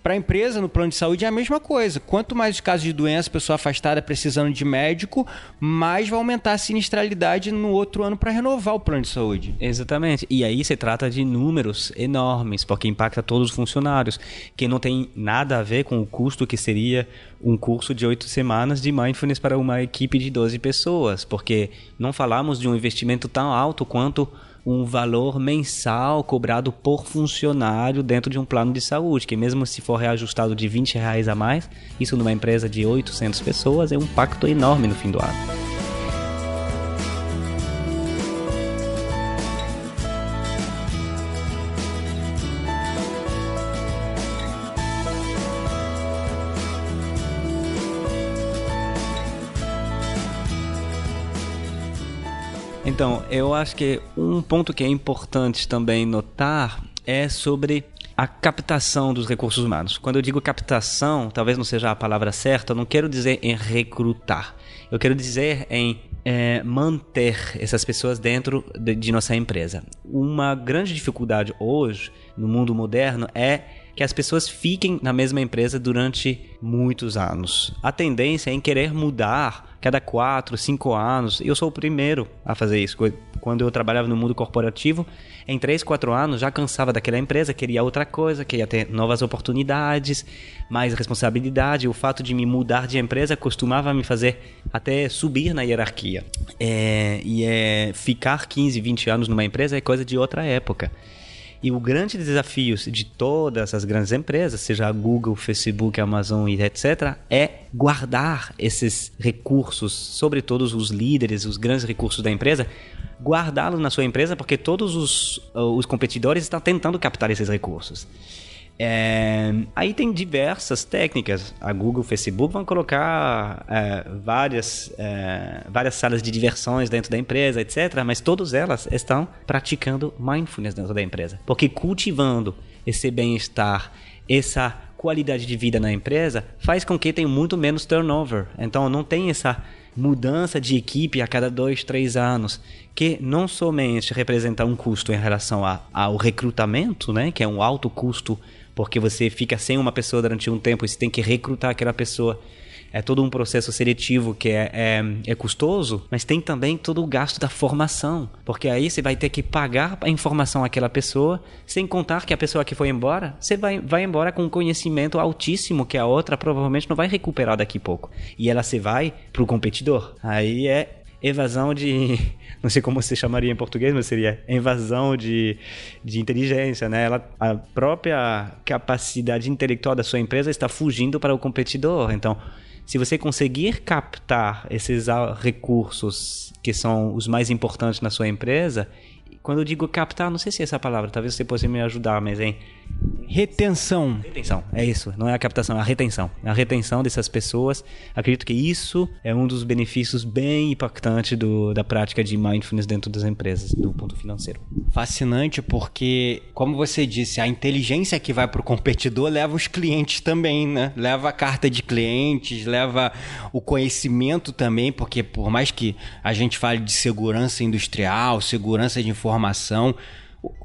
Para a empresa, no plano de saúde, é a mesma coisa. Quanto mais os casos de doença, pessoa afastada precisando de médico, mais vai aumentar a sinistralidade no outro ano para renovar o plano de saúde. Exatamente. E aí se trata de números enormes, porque impacta todos os funcionários, que não tem nada a ver com o custo que seria um curso de oito semanas de mindfulness para uma equipe de 12 pessoas, porque não falamos de um investimento tão alto quanto um valor mensal cobrado por funcionário dentro de um plano de saúde, que mesmo se for reajustado de 20 reais a mais, isso numa empresa de 800 pessoas é um impacto enorme no fim do ano. Então, eu acho que um ponto que é importante também notar é sobre a captação dos recursos humanos. Quando eu digo captação, talvez não seja a palavra certa, eu não quero dizer em recrutar. Eu quero dizer em é, manter essas pessoas dentro de, de nossa empresa. Uma grande dificuldade hoje, no mundo moderno, é que as pessoas fiquem na mesma empresa durante muitos anos. A tendência é em querer mudar cada quatro, cinco anos. Eu sou o primeiro a fazer isso. Quando eu trabalhava no mundo corporativo, em três, quatro anos já cansava daquela empresa, queria outra coisa, queria ter novas oportunidades, mais responsabilidade. O fato de me mudar de empresa costumava me fazer até subir na hierarquia. É, e é, ficar 15, 20 anos numa empresa é coisa de outra época. E o grande desafio de todas as grandes empresas, seja a Google, Facebook, Amazon e etc., é guardar esses recursos, sobretudo os líderes, os grandes recursos da empresa, guardá-los na sua empresa, porque todos os, os competidores estão tentando captar esses recursos. É, aí tem diversas técnicas. A Google, o Facebook vão colocar é, várias, é, várias salas de diversões dentro da empresa, etc. Mas todas elas estão praticando mindfulness dentro da empresa. Porque cultivando esse bem-estar, essa qualidade de vida na empresa, faz com que tenha muito menos turnover. Então não tem essa mudança de equipe a cada dois, três anos, que não somente representa um custo em relação a, ao recrutamento, né, que é um alto custo porque você fica sem uma pessoa durante um tempo e você tem que recrutar aquela pessoa. É todo um processo seletivo que é, é, é, custoso, mas tem também todo o gasto da formação. Porque aí você vai ter que pagar a informação àquela pessoa, sem contar que a pessoa que foi embora, você vai, vai embora com um conhecimento altíssimo que a outra provavelmente não vai recuperar daqui a pouco. E ela se vai para o competidor. Aí é evasão de. (laughs) Não sei como você chamaria em português, mas seria invasão de, de inteligência, né? Ela, a própria capacidade intelectual da sua empresa está fugindo para o competidor. Então, se você conseguir captar esses recursos que são os mais importantes na sua empresa, quando eu digo captar, não sei se é essa palavra, talvez você possa me ajudar, mas em retenção. Retenção, é isso, não é a captação, é a retenção. É a retenção dessas pessoas. Acredito que isso é um dos benefícios bem impactantes do, da prática de mindfulness dentro das empresas, do ponto financeiro. Fascinante porque, como você disse, a inteligência que vai para o competidor leva os clientes também, né? Leva a carta de clientes, leva o conhecimento também, porque por mais que a gente fale de segurança industrial, segurança de informação, informação.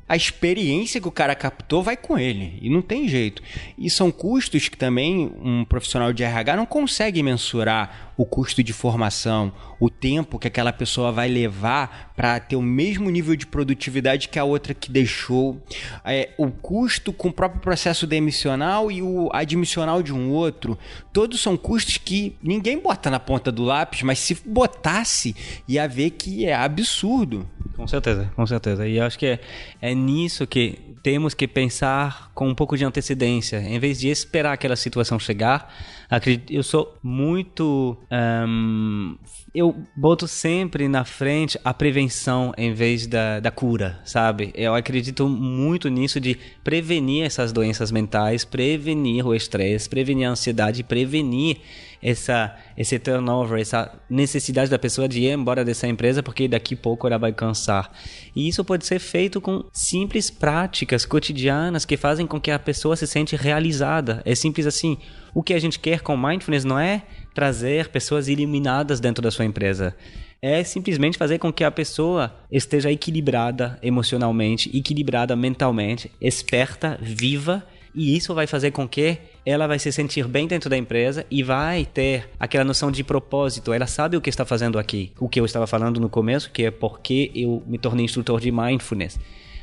A experiência que o cara captou vai com ele. E não tem jeito. E são custos que também um profissional de RH não consegue mensurar o custo de formação, o tempo que aquela pessoa vai levar para ter o mesmo nível de produtividade que a outra que deixou, é, o custo com o próprio processo demissional e o admissional de um outro, todos são custos que ninguém bota na ponta do lápis, mas se botasse, ia ver que é absurdo. Com certeza, com certeza. E acho que é, é nisso que temos que pensar com um pouco de antecedência, em vez de esperar aquela situação chegar. Acredito, eu sou muito um, eu boto sempre na frente a prevenção em vez da, da cura, sabe? Eu acredito muito nisso de prevenir essas doenças mentais, prevenir o estresse, prevenir a ansiedade, prevenir essa, esse turnover, essa necessidade da pessoa de ir embora dessa empresa porque daqui a pouco ela vai cansar. E isso pode ser feito com simples práticas cotidianas que fazem com que a pessoa se sente realizada. É simples assim. O que a gente quer com mindfulness não é trazer pessoas iluminadas dentro da sua empresa é simplesmente fazer com que a pessoa esteja equilibrada emocionalmente, equilibrada mentalmente, esperta, viva, e isso vai fazer com que ela vai se sentir bem dentro da empresa e vai ter aquela noção de propósito. Ela sabe o que está fazendo aqui. O que eu estava falando no começo, que é porque eu me tornei instrutor de mindfulness.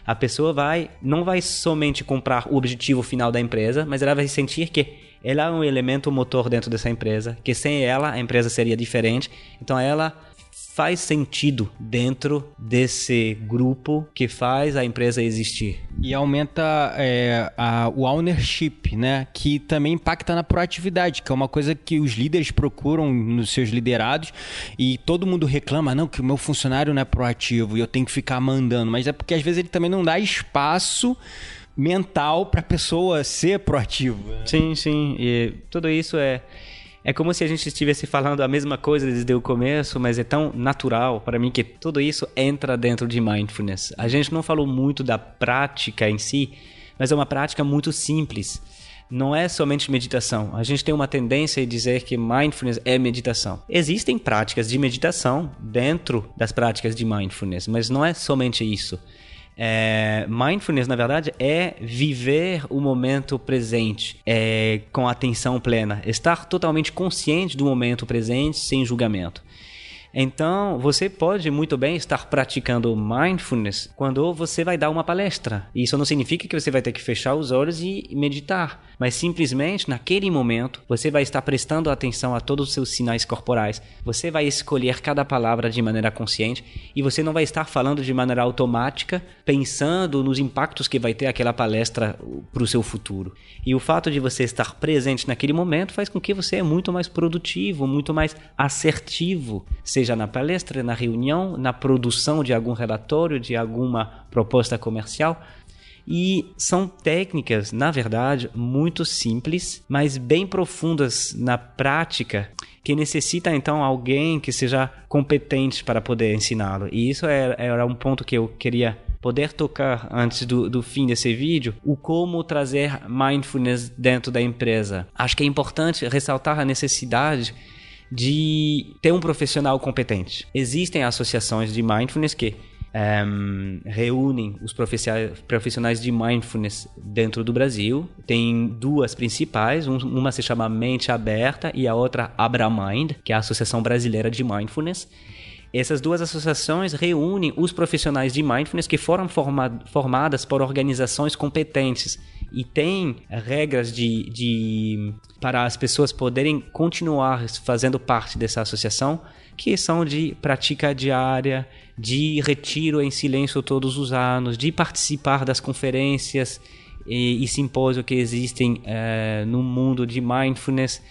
A pessoa vai não vai somente comprar o objetivo final da empresa, mas ela vai sentir que ela é um elemento motor dentro dessa empresa, que sem ela a empresa seria diferente. Então ela faz sentido dentro desse grupo que faz a empresa existir. E aumenta é, a, o ownership, né? Que também impacta na proatividade, que é uma coisa que os líderes procuram nos seus liderados e todo mundo reclama, não, que o meu funcionário não é proativo e eu tenho que ficar mandando, mas é porque às vezes ele também não dá espaço mental para a pessoa ser proativa. Sim, sim. E tudo isso é é como se a gente estivesse falando a mesma coisa desde o começo, mas é tão natural para mim que tudo isso entra dentro de mindfulness. A gente não falou muito da prática em si, mas é uma prática muito simples. Não é somente meditação. A gente tem uma tendência a dizer que mindfulness é meditação. Existem práticas de meditação dentro das práticas de mindfulness, mas não é somente isso. É, mindfulness, na verdade, é viver o momento presente é, com atenção plena, estar totalmente consciente do momento presente sem julgamento. Então, você pode muito bem estar praticando mindfulness quando você vai dar uma palestra. Isso não significa que você vai ter que fechar os olhos e meditar, mas simplesmente naquele momento você vai estar prestando atenção a todos os seus sinais corporais. Você vai escolher cada palavra de maneira consciente e você não vai estar falando de maneira automática, pensando nos impactos que vai ter aquela palestra para o seu futuro. E o fato de você estar presente naquele momento faz com que você é muito mais produtivo, muito mais assertivo, seja na palestra, na reunião, na produção de algum relatório, de alguma proposta comercial. E são técnicas, na verdade, muito simples, mas bem profundas na prática, que necessita então alguém que seja competente para poder ensiná-lo. E isso era, era um ponto que eu queria poder tocar antes do, do fim desse vídeo, o como trazer mindfulness dentro da empresa. Acho que é importante ressaltar a necessidade de ter um profissional competente. Existem associações de mindfulness que um, reúnem os profissionais de mindfulness dentro do Brasil. Tem duas principais, uma se chama Mente Aberta e a outra Abra Mind, que é a Associação Brasileira de Mindfulness. Essas duas associações reúnem os profissionais de mindfulness que foram formadas por organizações competentes e tem regras de, de para as pessoas poderem continuar fazendo parte dessa associação, que são de prática diária, de retiro em silêncio todos os anos, de participar das conferências e, e simpósios que existem é, no mundo de mindfulness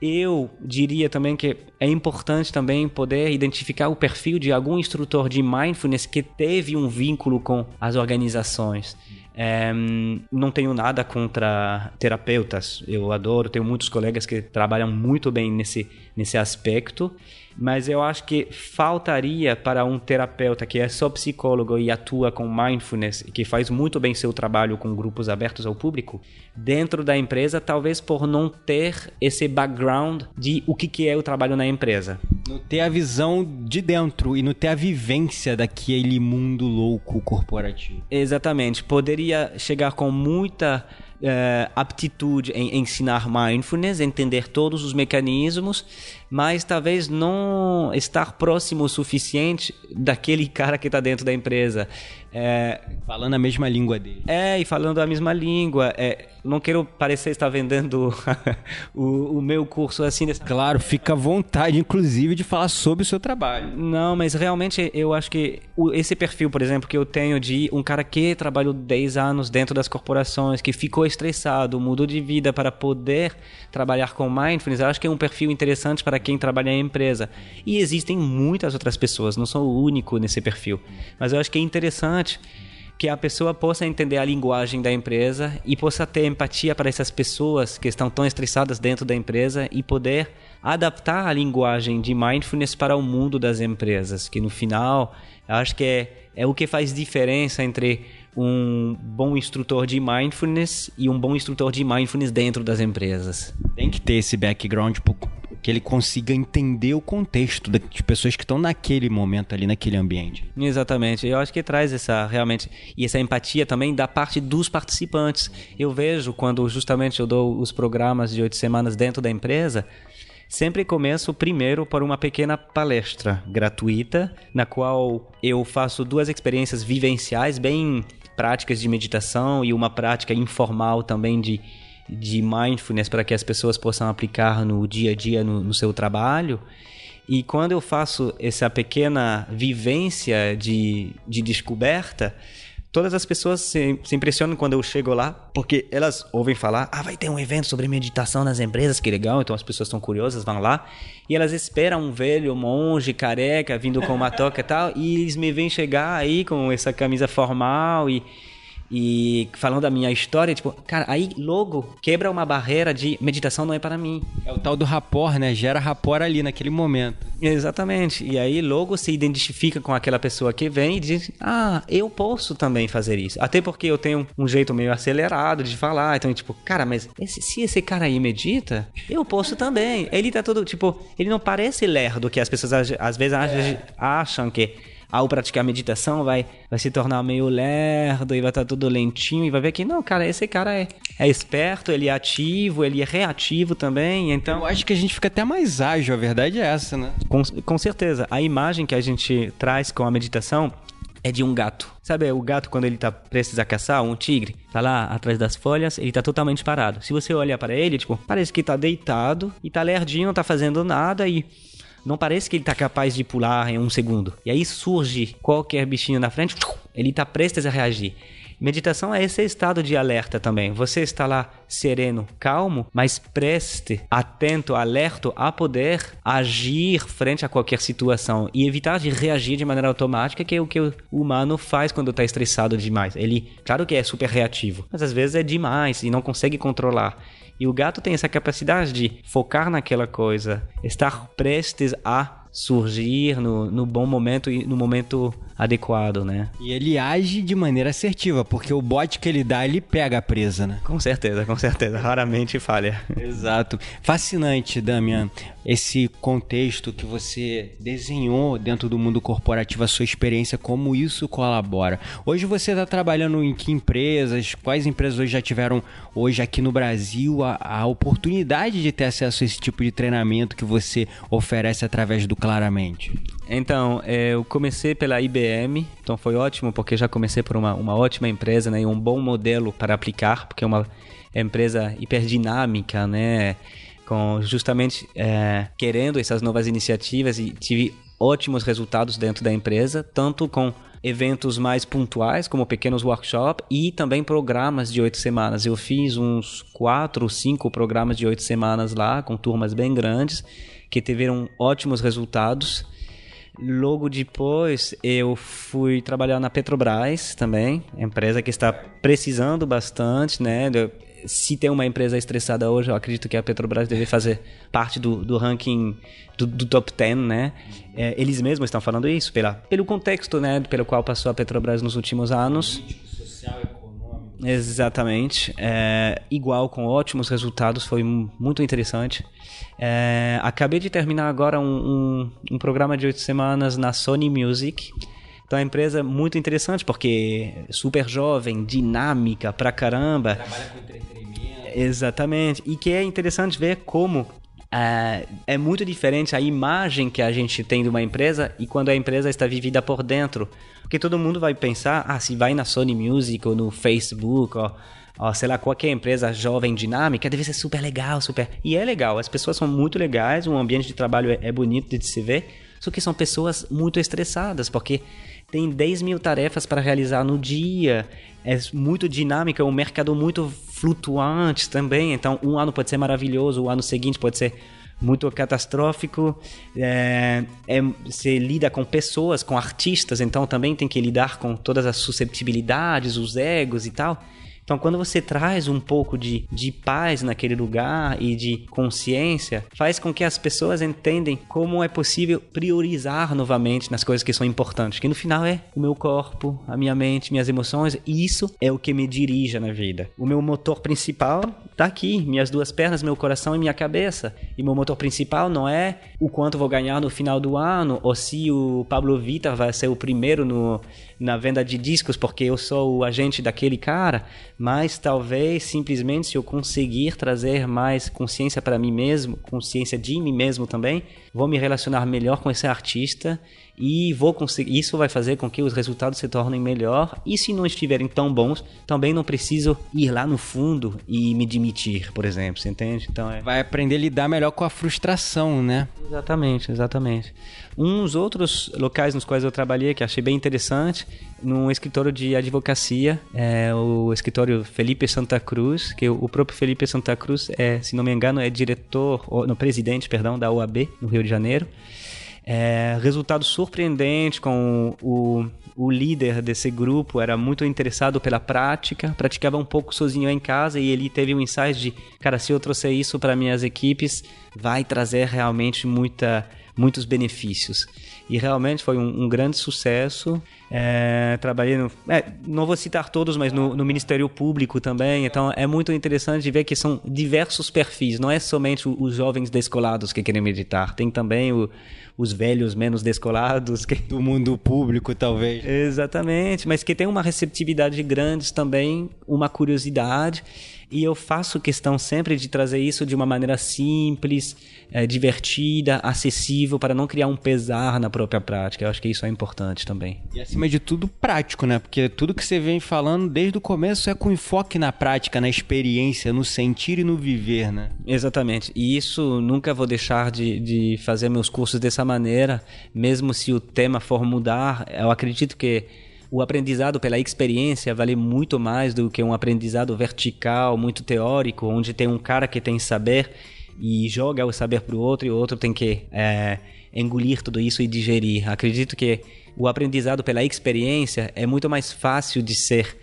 eu diria também que é importante também poder identificar o perfil de algum instrutor de mindfulness que teve um vínculo com as organizações. É, não tenho nada contra terapeutas, eu adoro, tenho muitos colegas que trabalham muito bem nesse, nesse aspecto, mas eu acho que faltaria para um terapeuta que é só psicólogo e atua com mindfulness, que faz muito bem seu trabalho com grupos abertos ao público, dentro da empresa, talvez por não ter esse background de o que, que é o trabalho na empresa. Não ter a visão de dentro e não ter a vivência daquele mundo louco corporativo. Exatamente. Poderia chegar com muita uh, aptitude em ensinar mindfulness, entender todos os mecanismos, mas talvez não estar próximo o suficiente daquele (laughs) cara que está dentro da empresa. É, falando a mesma língua dele. É, e falando a mesma língua. É, não quero parecer estar vendendo (laughs) o, o, meu curso assim. Desse... Claro, fica à vontade, inclusive, de falar sobre o seu trabalho. Não, mas realmente eu acho que esse perfil, por exemplo, que eu tenho de um cara que trabalhou 10 anos dentro das corporações, que ficou estressado, mudou de vida para poder trabalhar com mindfulness, acho que é um perfil interessante para quem trabalha em empresa. E existem muitas outras pessoas, não sou o único nesse perfil. Mas eu acho que é interessante que a pessoa possa entender a linguagem da empresa e possa ter empatia para essas pessoas que estão tão estressadas dentro da empresa e poder adaptar a linguagem de mindfulness para o mundo das empresas, que no final eu acho que é, é o que faz diferença entre um bom instrutor de mindfulness e um bom instrutor de mindfulness dentro das empresas. Tem que ter esse background que ele consiga entender o contexto das pessoas que estão naquele momento ali, naquele ambiente. Exatamente. Eu acho que traz essa realmente e essa empatia também da parte dos participantes. Eu vejo quando justamente eu dou os programas de oito semanas dentro da empresa, sempre começo primeiro por uma pequena palestra gratuita, na qual eu faço duas experiências vivenciais bem práticas de meditação e uma prática informal também de de mindfulness para que as pessoas possam aplicar no dia a dia no, no seu trabalho. E quando eu faço essa pequena vivência de, de descoberta, todas as pessoas se, se, impressionam quando eu chego lá, porque elas ouvem falar, ah, vai ter um evento sobre meditação nas empresas, que legal, então as pessoas estão curiosas, vão lá, e elas esperam um velho monge careca vindo com uma toca e tal, e eles me vêm chegar aí com essa camisa formal e e falando da minha história, tipo, cara, aí logo quebra uma barreira de meditação não é para mim. É o tal do rapport, né? Gera rapport ali naquele momento. Exatamente. E aí logo se identifica com aquela pessoa que vem e diz: Ah, eu posso também fazer isso. Até porque eu tenho um jeito meio acelerado de falar. Então, tipo, cara, mas esse, se esse cara aí medita, eu posso também. Ele tá todo, tipo, ele não parece lerdo que as pessoas às vezes é. acham que ao praticar meditação vai, vai se tornar meio lerdo e vai estar tudo lentinho e vai ver que não, cara, esse cara é, é esperto, ele é ativo, ele é reativo também, então... Eu acho que a gente fica até mais ágil, a verdade é essa, né? Com, com certeza. A imagem que a gente traz com a meditação é de um gato. Sabe o gato quando ele tá prestes a caçar, um tigre? Tá lá atrás das folhas, ele tá totalmente parado. Se você olhar para ele, tipo, parece que tá deitado e tá lerdinho, não tá fazendo nada e não parece que ele está capaz de pular em um segundo. E aí surge qualquer bichinho na frente, ele está prestes a reagir. Meditação é esse estado de alerta também. Você está lá sereno, calmo, mas preste, atento, alerto a poder agir frente a qualquer situação e evitar de reagir de maneira automática, que é o que o humano faz quando está estressado demais. Ele, claro que é super reativo, mas às vezes é demais e não consegue controlar. E o gato tem essa capacidade de focar naquela coisa, estar prestes a surgir no, no bom momento e no momento adequado, né? E ele age de maneira assertiva, porque o bote que ele dá, ele pega a presa, né? Com certeza, com certeza. Raramente falha. Exato. Fascinante, Damian, esse contexto que você desenhou dentro do mundo corporativo, a sua experiência, como isso colabora. Hoje você está trabalhando em que empresas? Quais empresas hoje já tiveram, hoje aqui no Brasil, a, a oportunidade de ter acesso a esse tipo de treinamento que você oferece através do Claramente? Então, é, eu comecei pela IBM, então foi ótimo porque já comecei por uma, uma ótima empresa, né, e um bom modelo para aplicar, porque é uma empresa hiperdinâmica, né, com justamente é, querendo essas novas iniciativas e tive ótimos resultados dentro da empresa, tanto com eventos mais pontuais, como pequenos workshops, e também programas de oito semanas. Eu fiz uns quatro, cinco programas de oito semanas lá, com turmas bem grandes, que tiveram ótimos resultados. Logo depois, eu fui trabalhar na Petrobras também, empresa que está precisando bastante, né? se tem uma empresa estressada hoje, eu acredito que a Petrobras deve fazer parte do, do ranking do, do, top 10, né? É, eles mesmos estão falando isso, pela, pelo contexto, né, pelo qual passou a Petrobras nos últimos anos. Social, econômico. Exatamente. É, igual, com ótimos resultados, foi muito interessante. É, acabei de terminar agora um, um, um programa de oito semanas na Sony Music, então é uma empresa muito interessante porque super jovem, dinâmica pra caramba. Trabalha com entretenimento. Exatamente. E que é interessante ver como é, é muito diferente a imagem que a gente tem de uma empresa e quando a empresa está vivida por dentro. Porque todo mundo vai pensar, ah, se vai na Sony Music ou no Facebook, ou, ou sei lá, qualquer empresa jovem, dinâmica, deve ser super legal, super. E é legal, as pessoas são muito legais, o ambiente de trabalho é, é bonito de se ver, só que são pessoas muito estressadas, porque tem 10 mil tarefas para realizar no dia, é muito dinâmica, é um mercado muito flutuante também, então um ano pode ser maravilhoso, o ano seguinte pode ser muito catastrófico. É, é, você lida com pessoas, com artistas, então também tem que lidar com todas as susceptibilidades, os egos e tal. Então, quando você traz um pouco de, de paz naquele lugar e de consciência, faz com que as pessoas entendem como é possível priorizar novamente nas coisas que são importantes, que no final é o meu corpo, a minha mente, minhas emoções, e isso é o que me dirige na vida. O meu motor principal tá aqui, minhas duas pernas, meu coração e minha cabeça. E meu motor principal não é o quanto vou ganhar no final do ano, ou se o Pablo Vita vai ser o primeiro no, na venda de discos porque eu sou o agente daquele cara, mas talvez simplesmente se eu conseguir trazer mais consciência para mim mesmo, consciência de mim mesmo também, vou me relacionar melhor com esse artista e vou conseguir. Isso vai fazer com que os resultados se tornem melhor. E se não estiverem tão bons, também não preciso ir lá no fundo e me demitir, por exemplo. Você entende? Então é... Vai aprender a lidar melhor com a frustração, né? Exatamente, exatamente. Uns outros locais nos quais eu trabalhei que achei bem interessante, num escritório de advocacia, é o escritório Felipe Santa Cruz, que o próprio Felipe Santa Cruz é, se não me engano, é diretor, ou, no presidente, perdão, da OAB no Rio de Janeiro. É, resultado surpreendente com o, o líder desse grupo era muito interessado pela prática, praticava um pouco sozinho em casa e ele teve um insight de, cara, se eu trouxer isso para minhas equipes, vai trazer realmente muita muitos benefícios. E realmente foi um, um grande sucesso. É, trabalhei no. É, não vou citar todos, mas no, no, Ministério Público também. Então é muito interessante ver que são diversos perfis. Não é somente os jovens descolados que querem meditar. Tem também o, os velhos menos descolados. Que... Do mundo público, talvez. (laughs) Exatamente. Mas que tem uma receptividade grande também, uma curiosidade. E eu faço questão sempre de trazer isso de uma maneira simples, é, divertida, acessível, para não criar um pesar na própria prática. Eu acho que isso é importante também. E acima de tudo, prático, né? Porque tudo que você vem falando desde o começo é com enfoque na prática, na experiência, no sentir e no viver, né? Exatamente. E isso nunca vou deixar de, de fazer meus cursos dessa maneira, mesmo se o tema for mudar. Eu acredito que o aprendizado pela experiência vale muito mais do que um aprendizado vertical, muito teórico, onde tem um cara que tem saber e joga o saber para o outro e o outro tem que é, engolir tudo isso e digerir. Acredito que o aprendizado pela experiência é muito mais fácil de ser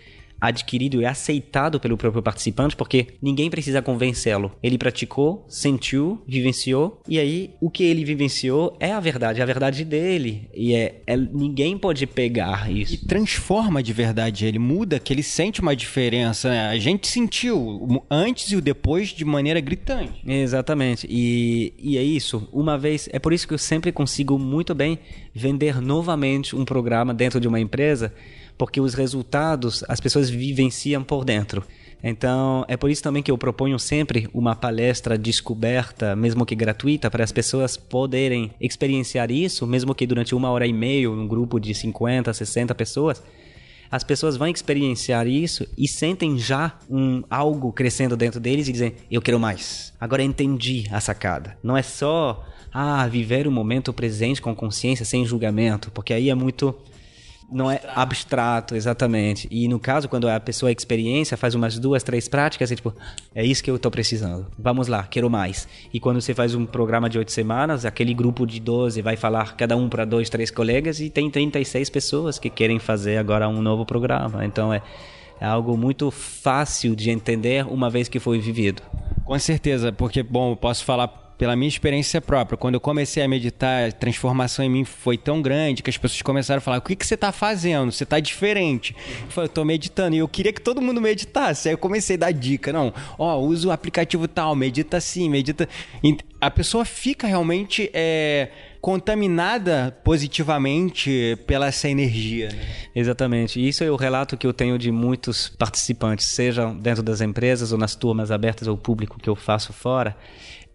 adquirido e aceitado pelo próprio participante, porque ninguém precisa convencê-lo. Ele praticou, sentiu, vivenciou, e aí o que ele vivenciou é a verdade, é a verdade dele. E é, é ninguém pode pegar isso. E transforma de verdade ele, muda, que ele sente uma diferença. Né? A gente sentiu o antes e o depois de maneira gritante. Exatamente. E, e é isso. Uma vez, é por isso que eu sempre consigo muito bem vender novamente um programa dentro de uma empresa porque os resultados as pessoas vivenciam por dentro. Então, é por isso também que eu proponho sempre uma palestra descoberta, mesmo que gratuita, para as pessoas poderem experienciar isso, mesmo que durante uma hora e meia, um grupo de 50, 60 pessoas. As pessoas vão experienciar isso e sentem já um algo crescendo dentro deles e dizem: Eu quero mais. Agora entendi a sacada. Não é só ah, viver o momento presente com consciência sem julgamento, porque aí é muito não é abstrato, exatamente. E no caso, quando a pessoa é experiência, faz umas duas, três práticas, e tipo, é isso que eu estou precisando. Vamos lá, quero mais. E quando você faz um programa de oito semanas, aquele grupo de 12 vai falar cada um para dois, três colegas, e tem 36 pessoas que querem fazer agora um novo programa. Então é é algo muito fácil de entender uma vez que foi vivido. Com certeza, porque, bom, eu posso falar pela minha experiência própria, quando eu comecei a meditar, a transformação em mim foi tão grande que as pessoas começaram a falar: o que, que você está fazendo? Você está diferente. Eu falei: eu estou meditando. E eu queria que todo mundo meditasse. Aí eu comecei a dar dica: não, ó, usa o aplicativo tal, medita assim, medita. A pessoa fica realmente. É contaminada positivamente pela essa energia. Né? Exatamente. Isso é o relato que eu tenho de muitos participantes, seja dentro das empresas ou nas turmas abertas ao público que eu faço fora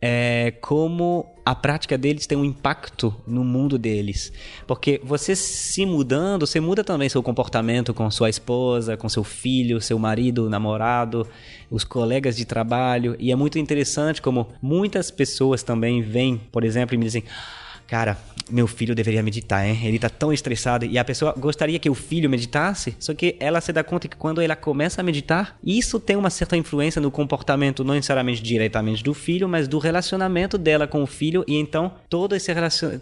é, como a prática deles tem um impacto no mundo deles. Porque você se mudando, você muda também seu comportamento com sua esposa, com seu filho, seu marido, namorado, os colegas de trabalho. E é muito interessante como muitas pessoas também vêm, por exemplo, e me dizem cara, meu filho deveria meditar, hein? Ele tá tão estressado. E a pessoa gostaria que o filho meditasse, só que ela se dá conta que quando ela começa a meditar, isso tem uma certa influência no comportamento, não necessariamente diretamente do filho, mas do relacionamento dela com o filho. E então, todo esse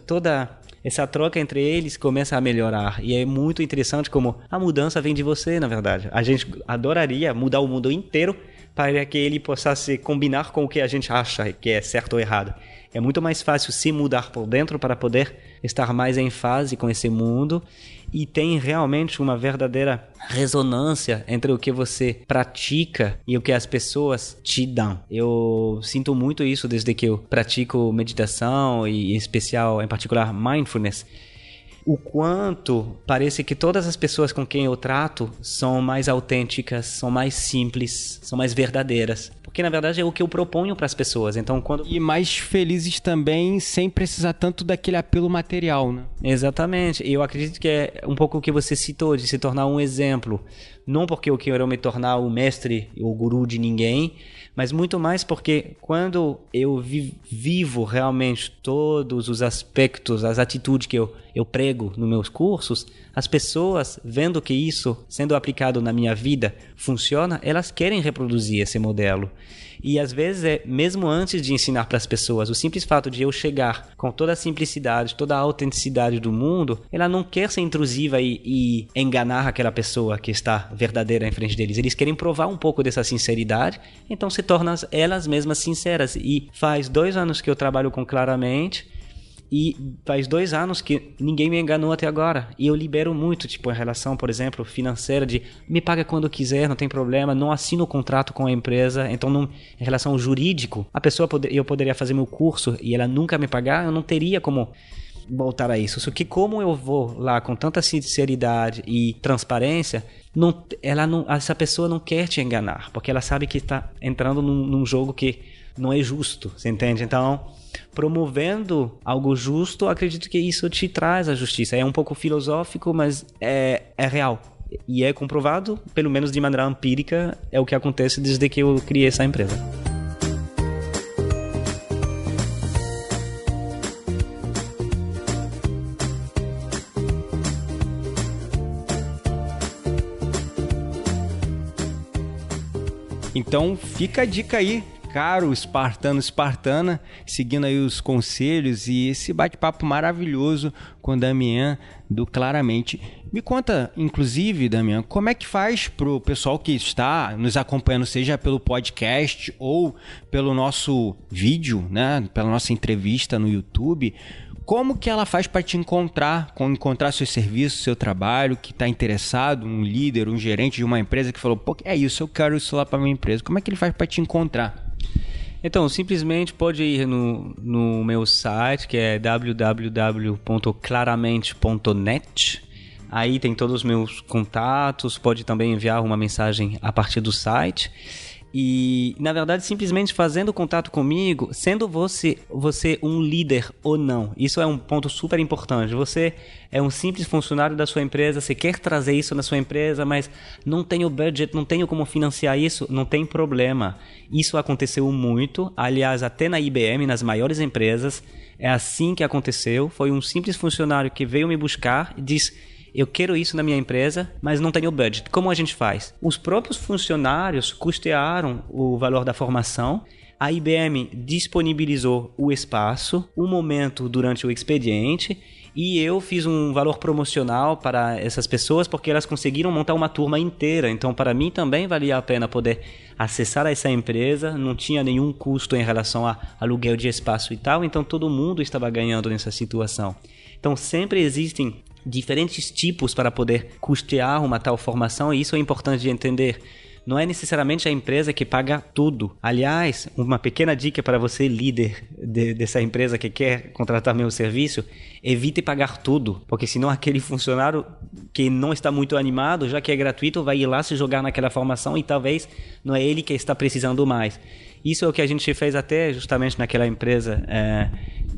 toda essa troca entre eles começa a melhorar. E é muito interessante como a mudança vem de você, na verdade. A gente adoraria mudar o mundo inteiro para que ele possa se combinar com o que a gente acha que é certo ou errado. É muito mais fácil se mudar por dentro para poder estar mais em fase com esse mundo e tem realmente uma verdadeira ressonância entre o que você pratica e o que as pessoas te dão. Eu sinto muito isso desde que eu pratico meditação e em especial, em particular, mindfulness o quanto parece que todas as pessoas com quem eu trato são mais autênticas, são mais simples, são mais verdadeiras. Porque na verdade é o que eu proponho para as pessoas. Então, quando e mais felizes também, sem precisar tanto daquele apelo material, né? Exatamente. E eu acredito que é um pouco o que você citou de se tornar um exemplo, não porque eu quero me tornar o mestre ou guru de ninguém, mas muito mais porque quando eu vivo realmente todos os aspectos, as atitudes que eu, eu prego nos meus cursos, as pessoas vendo que isso sendo aplicado na minha vida funciona, elas querem reproduzir esse modelo. E às vezes é mesmo antes de ensinar para as pessoas, o simples fato de eu chegar com toda a simplicidade, toda a autenticidade do mundo, ela não quer ser intrusiva e, e enganar aquela pessoa que está verdadeira em frente deles. Eles querem provar um pouco dessa sinceridade, então se tornam elas mesmas sinceras. E faz dois anos que eu trabalho com Claramente e faz dois anos que ninguém me enganou até agora. E eu libero muito, tipo, em relação, por exemplo, financeira, de me paga quando quiser, não tem problema, não assino o contrato com a empresa. Então, não, em relação ao jurídico, a pessoa, poder, eu poderia fazer meu curso e ela nunca me pagar, eu não teria como voltar a isso. Só que como eu vou lá com tanta sinceridade e transparência, não, ela não, essa pessoa não quer te enganar, porque ela sabe que está entrando num, num jogo que não é justo, você entende? Então, promovendo algo justo, acredito que isso te traz a justiça. É um pouco filosófico, mas é, é real. E é comprovado, pelo menos de maneira empírica, é o que acontece desde que eu criei essa empresa. Então fica a dica aí caro espartano espartana, seguindo aí os conselhos e esse bate-papo maravilhoso com Damian do Claramente. Me conta, inclusive, Damian, como é que faz pro pessoal que está nos acompanhando, seja pelo podcast ou pelo nosso vídeo, né, pela nossa entrevista no YouTube, como que ela faz para te encontrar, encontrar seus serviços, seu trabalho, que está interessado, um líder, um gerente de uma empresa que falou, pô, é isso, eu quero isso lá para minha empresa. Como é que ele faz para te encontrar? Então, simplesmente pode ir no, no meu site, que é www.claramente.net. Aí tem todos os meus contatos, pode também enviar uma mensagem a partir do site. E, na verdade, simplesmente fazendo contato comigo, sendo você, você um líder ou não. Isso é um ponto super importante. Você é um simples funcionário da sua empresa, você quer trazer isso na sua empresa, mas não tem o budget, não tenho como financiar isso, não tem problema. Isso aconteceu muito, aliás, até na IBM, nas maiores empresas, é assim que aconteceu. Foi um simples funcionário que veio me buscar e disse eu quero isso na minha empresa, mas não tenho budget. Como a gente faz? Os próprios funcionários custearam o valor da formação a IBM disponibilizou o espaço, o momento durante o expediente E eu fiz um valor promocional para essas pessoas porque elas conseguiram montar uma turma inteira. Então, para mim também valia a pena poder acessar essa empresa, não tinha nenhum custo em relação a aluguel de espaço e tal, então todo mundo estava ganhando nessa situação. Então, sempre existem diferentes tipos para poder custear uma tal formação e isso é importante de entender não é necessariamente a empresa que paga tudo. Aliás, uma pequena dica para você, líder de, dessa empresa que quer contratar meu serviço, evite pagar tudo, porque senão (laughs) aquele funcionário que não está muito animado, já que é gratuito, vai ir lá se jogar naquela formação e talvez não é ele que está precisando mais. Isso é o que a gente fez até justamente naquela empresa é,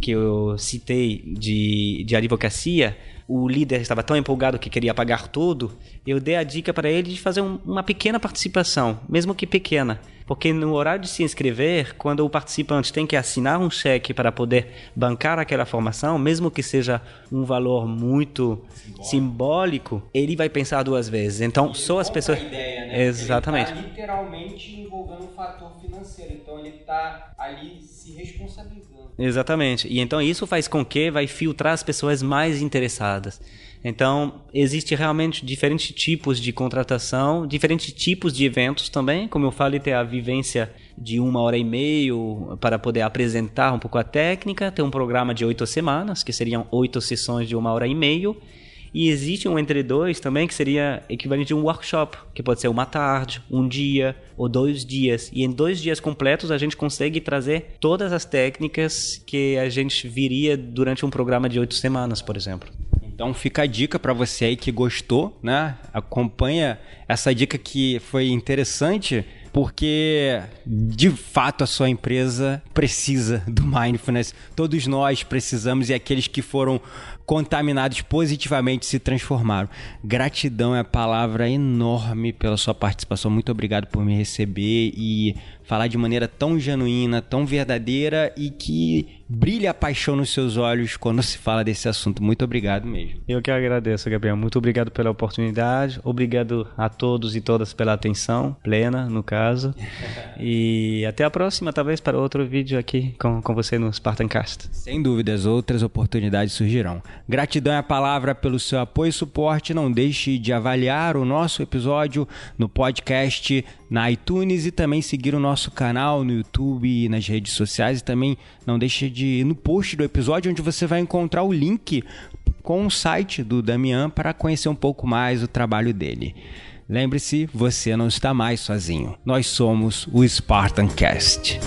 que eu citei de, de advocacia o líder estava tão empolgado que queria pagar tudo, eu dei a dica para ele de fazer um, uma pequena participação, mesmo que pequena. Porque no horário de se inscrever, quando o participante tem que assinar um cheque para poder bancar aquela formação, mesmo que seja um valor muito simbólico, simbólico ele vai pensar duas vezes. Então, só as pessoas. Ideia, né? Exatamente. Ele tá literalmente envolvendo um fator financeiro. Então, ele está ali se responsabilizando. Exatamente. E então isso faz com que vai filtrar as pessoas mais interessadas. Então, existe realmente diferentes tipos de contratação, diferentes tipos de eventos também. Como eu falei, tem a vivência de uma hora e meia para poder apresentar um pouco a técnica. Tem um programa de oito semanas, que seriam oito sessões de uma hora e meia. E existe um entre dois também que seria equivalente a um workshop, que pode ser uma tarde, um dia ou dois dias. E em dois dias completos a gente consegue trazer todas as técnicas que a gente viria durante um programa de oito semanas, por exemplo. Então fica a dica para você aí que gostou, né? Acompanha essa dica que foi interessante porque de fato a sua empresa precisa do mindfulness. Todos nós precisamos e aqueles que foram contaminados positivamente se transformaram. Gratidão é a palavra enorme pela sua participação. Muito obrigado por me receber e falar de maneira tão genuína, tão verdadeira e que brilha a paixão nos seus olhos quando se fala desse assunto. Muito obrigado mesmo. Eu que agradeço, Gabriel. Muito obrigado pela oportunidade. Obrigado a todos e todas pela atenção plena, no caso. (laughs) E até a próxima, talvez para outro vídeo aqui com, com você no Spartancast. Sem dúvidas, outras oportunidades surgirão. Gratidão é a palavra pelo seu apoio e suporte. Não deixe de avaliar o nosso episódio no podcast, na iTunes e também seguir o nosso canal no YouTube e nas redes sociais. E também não deixe de ir no post do episódio onde você vai encontrar o link com o site do Damian para conhecer um pouco mais o trabalho dele. Lembre-se, você não está mais sozinho. Nós somos o Spartan Cast.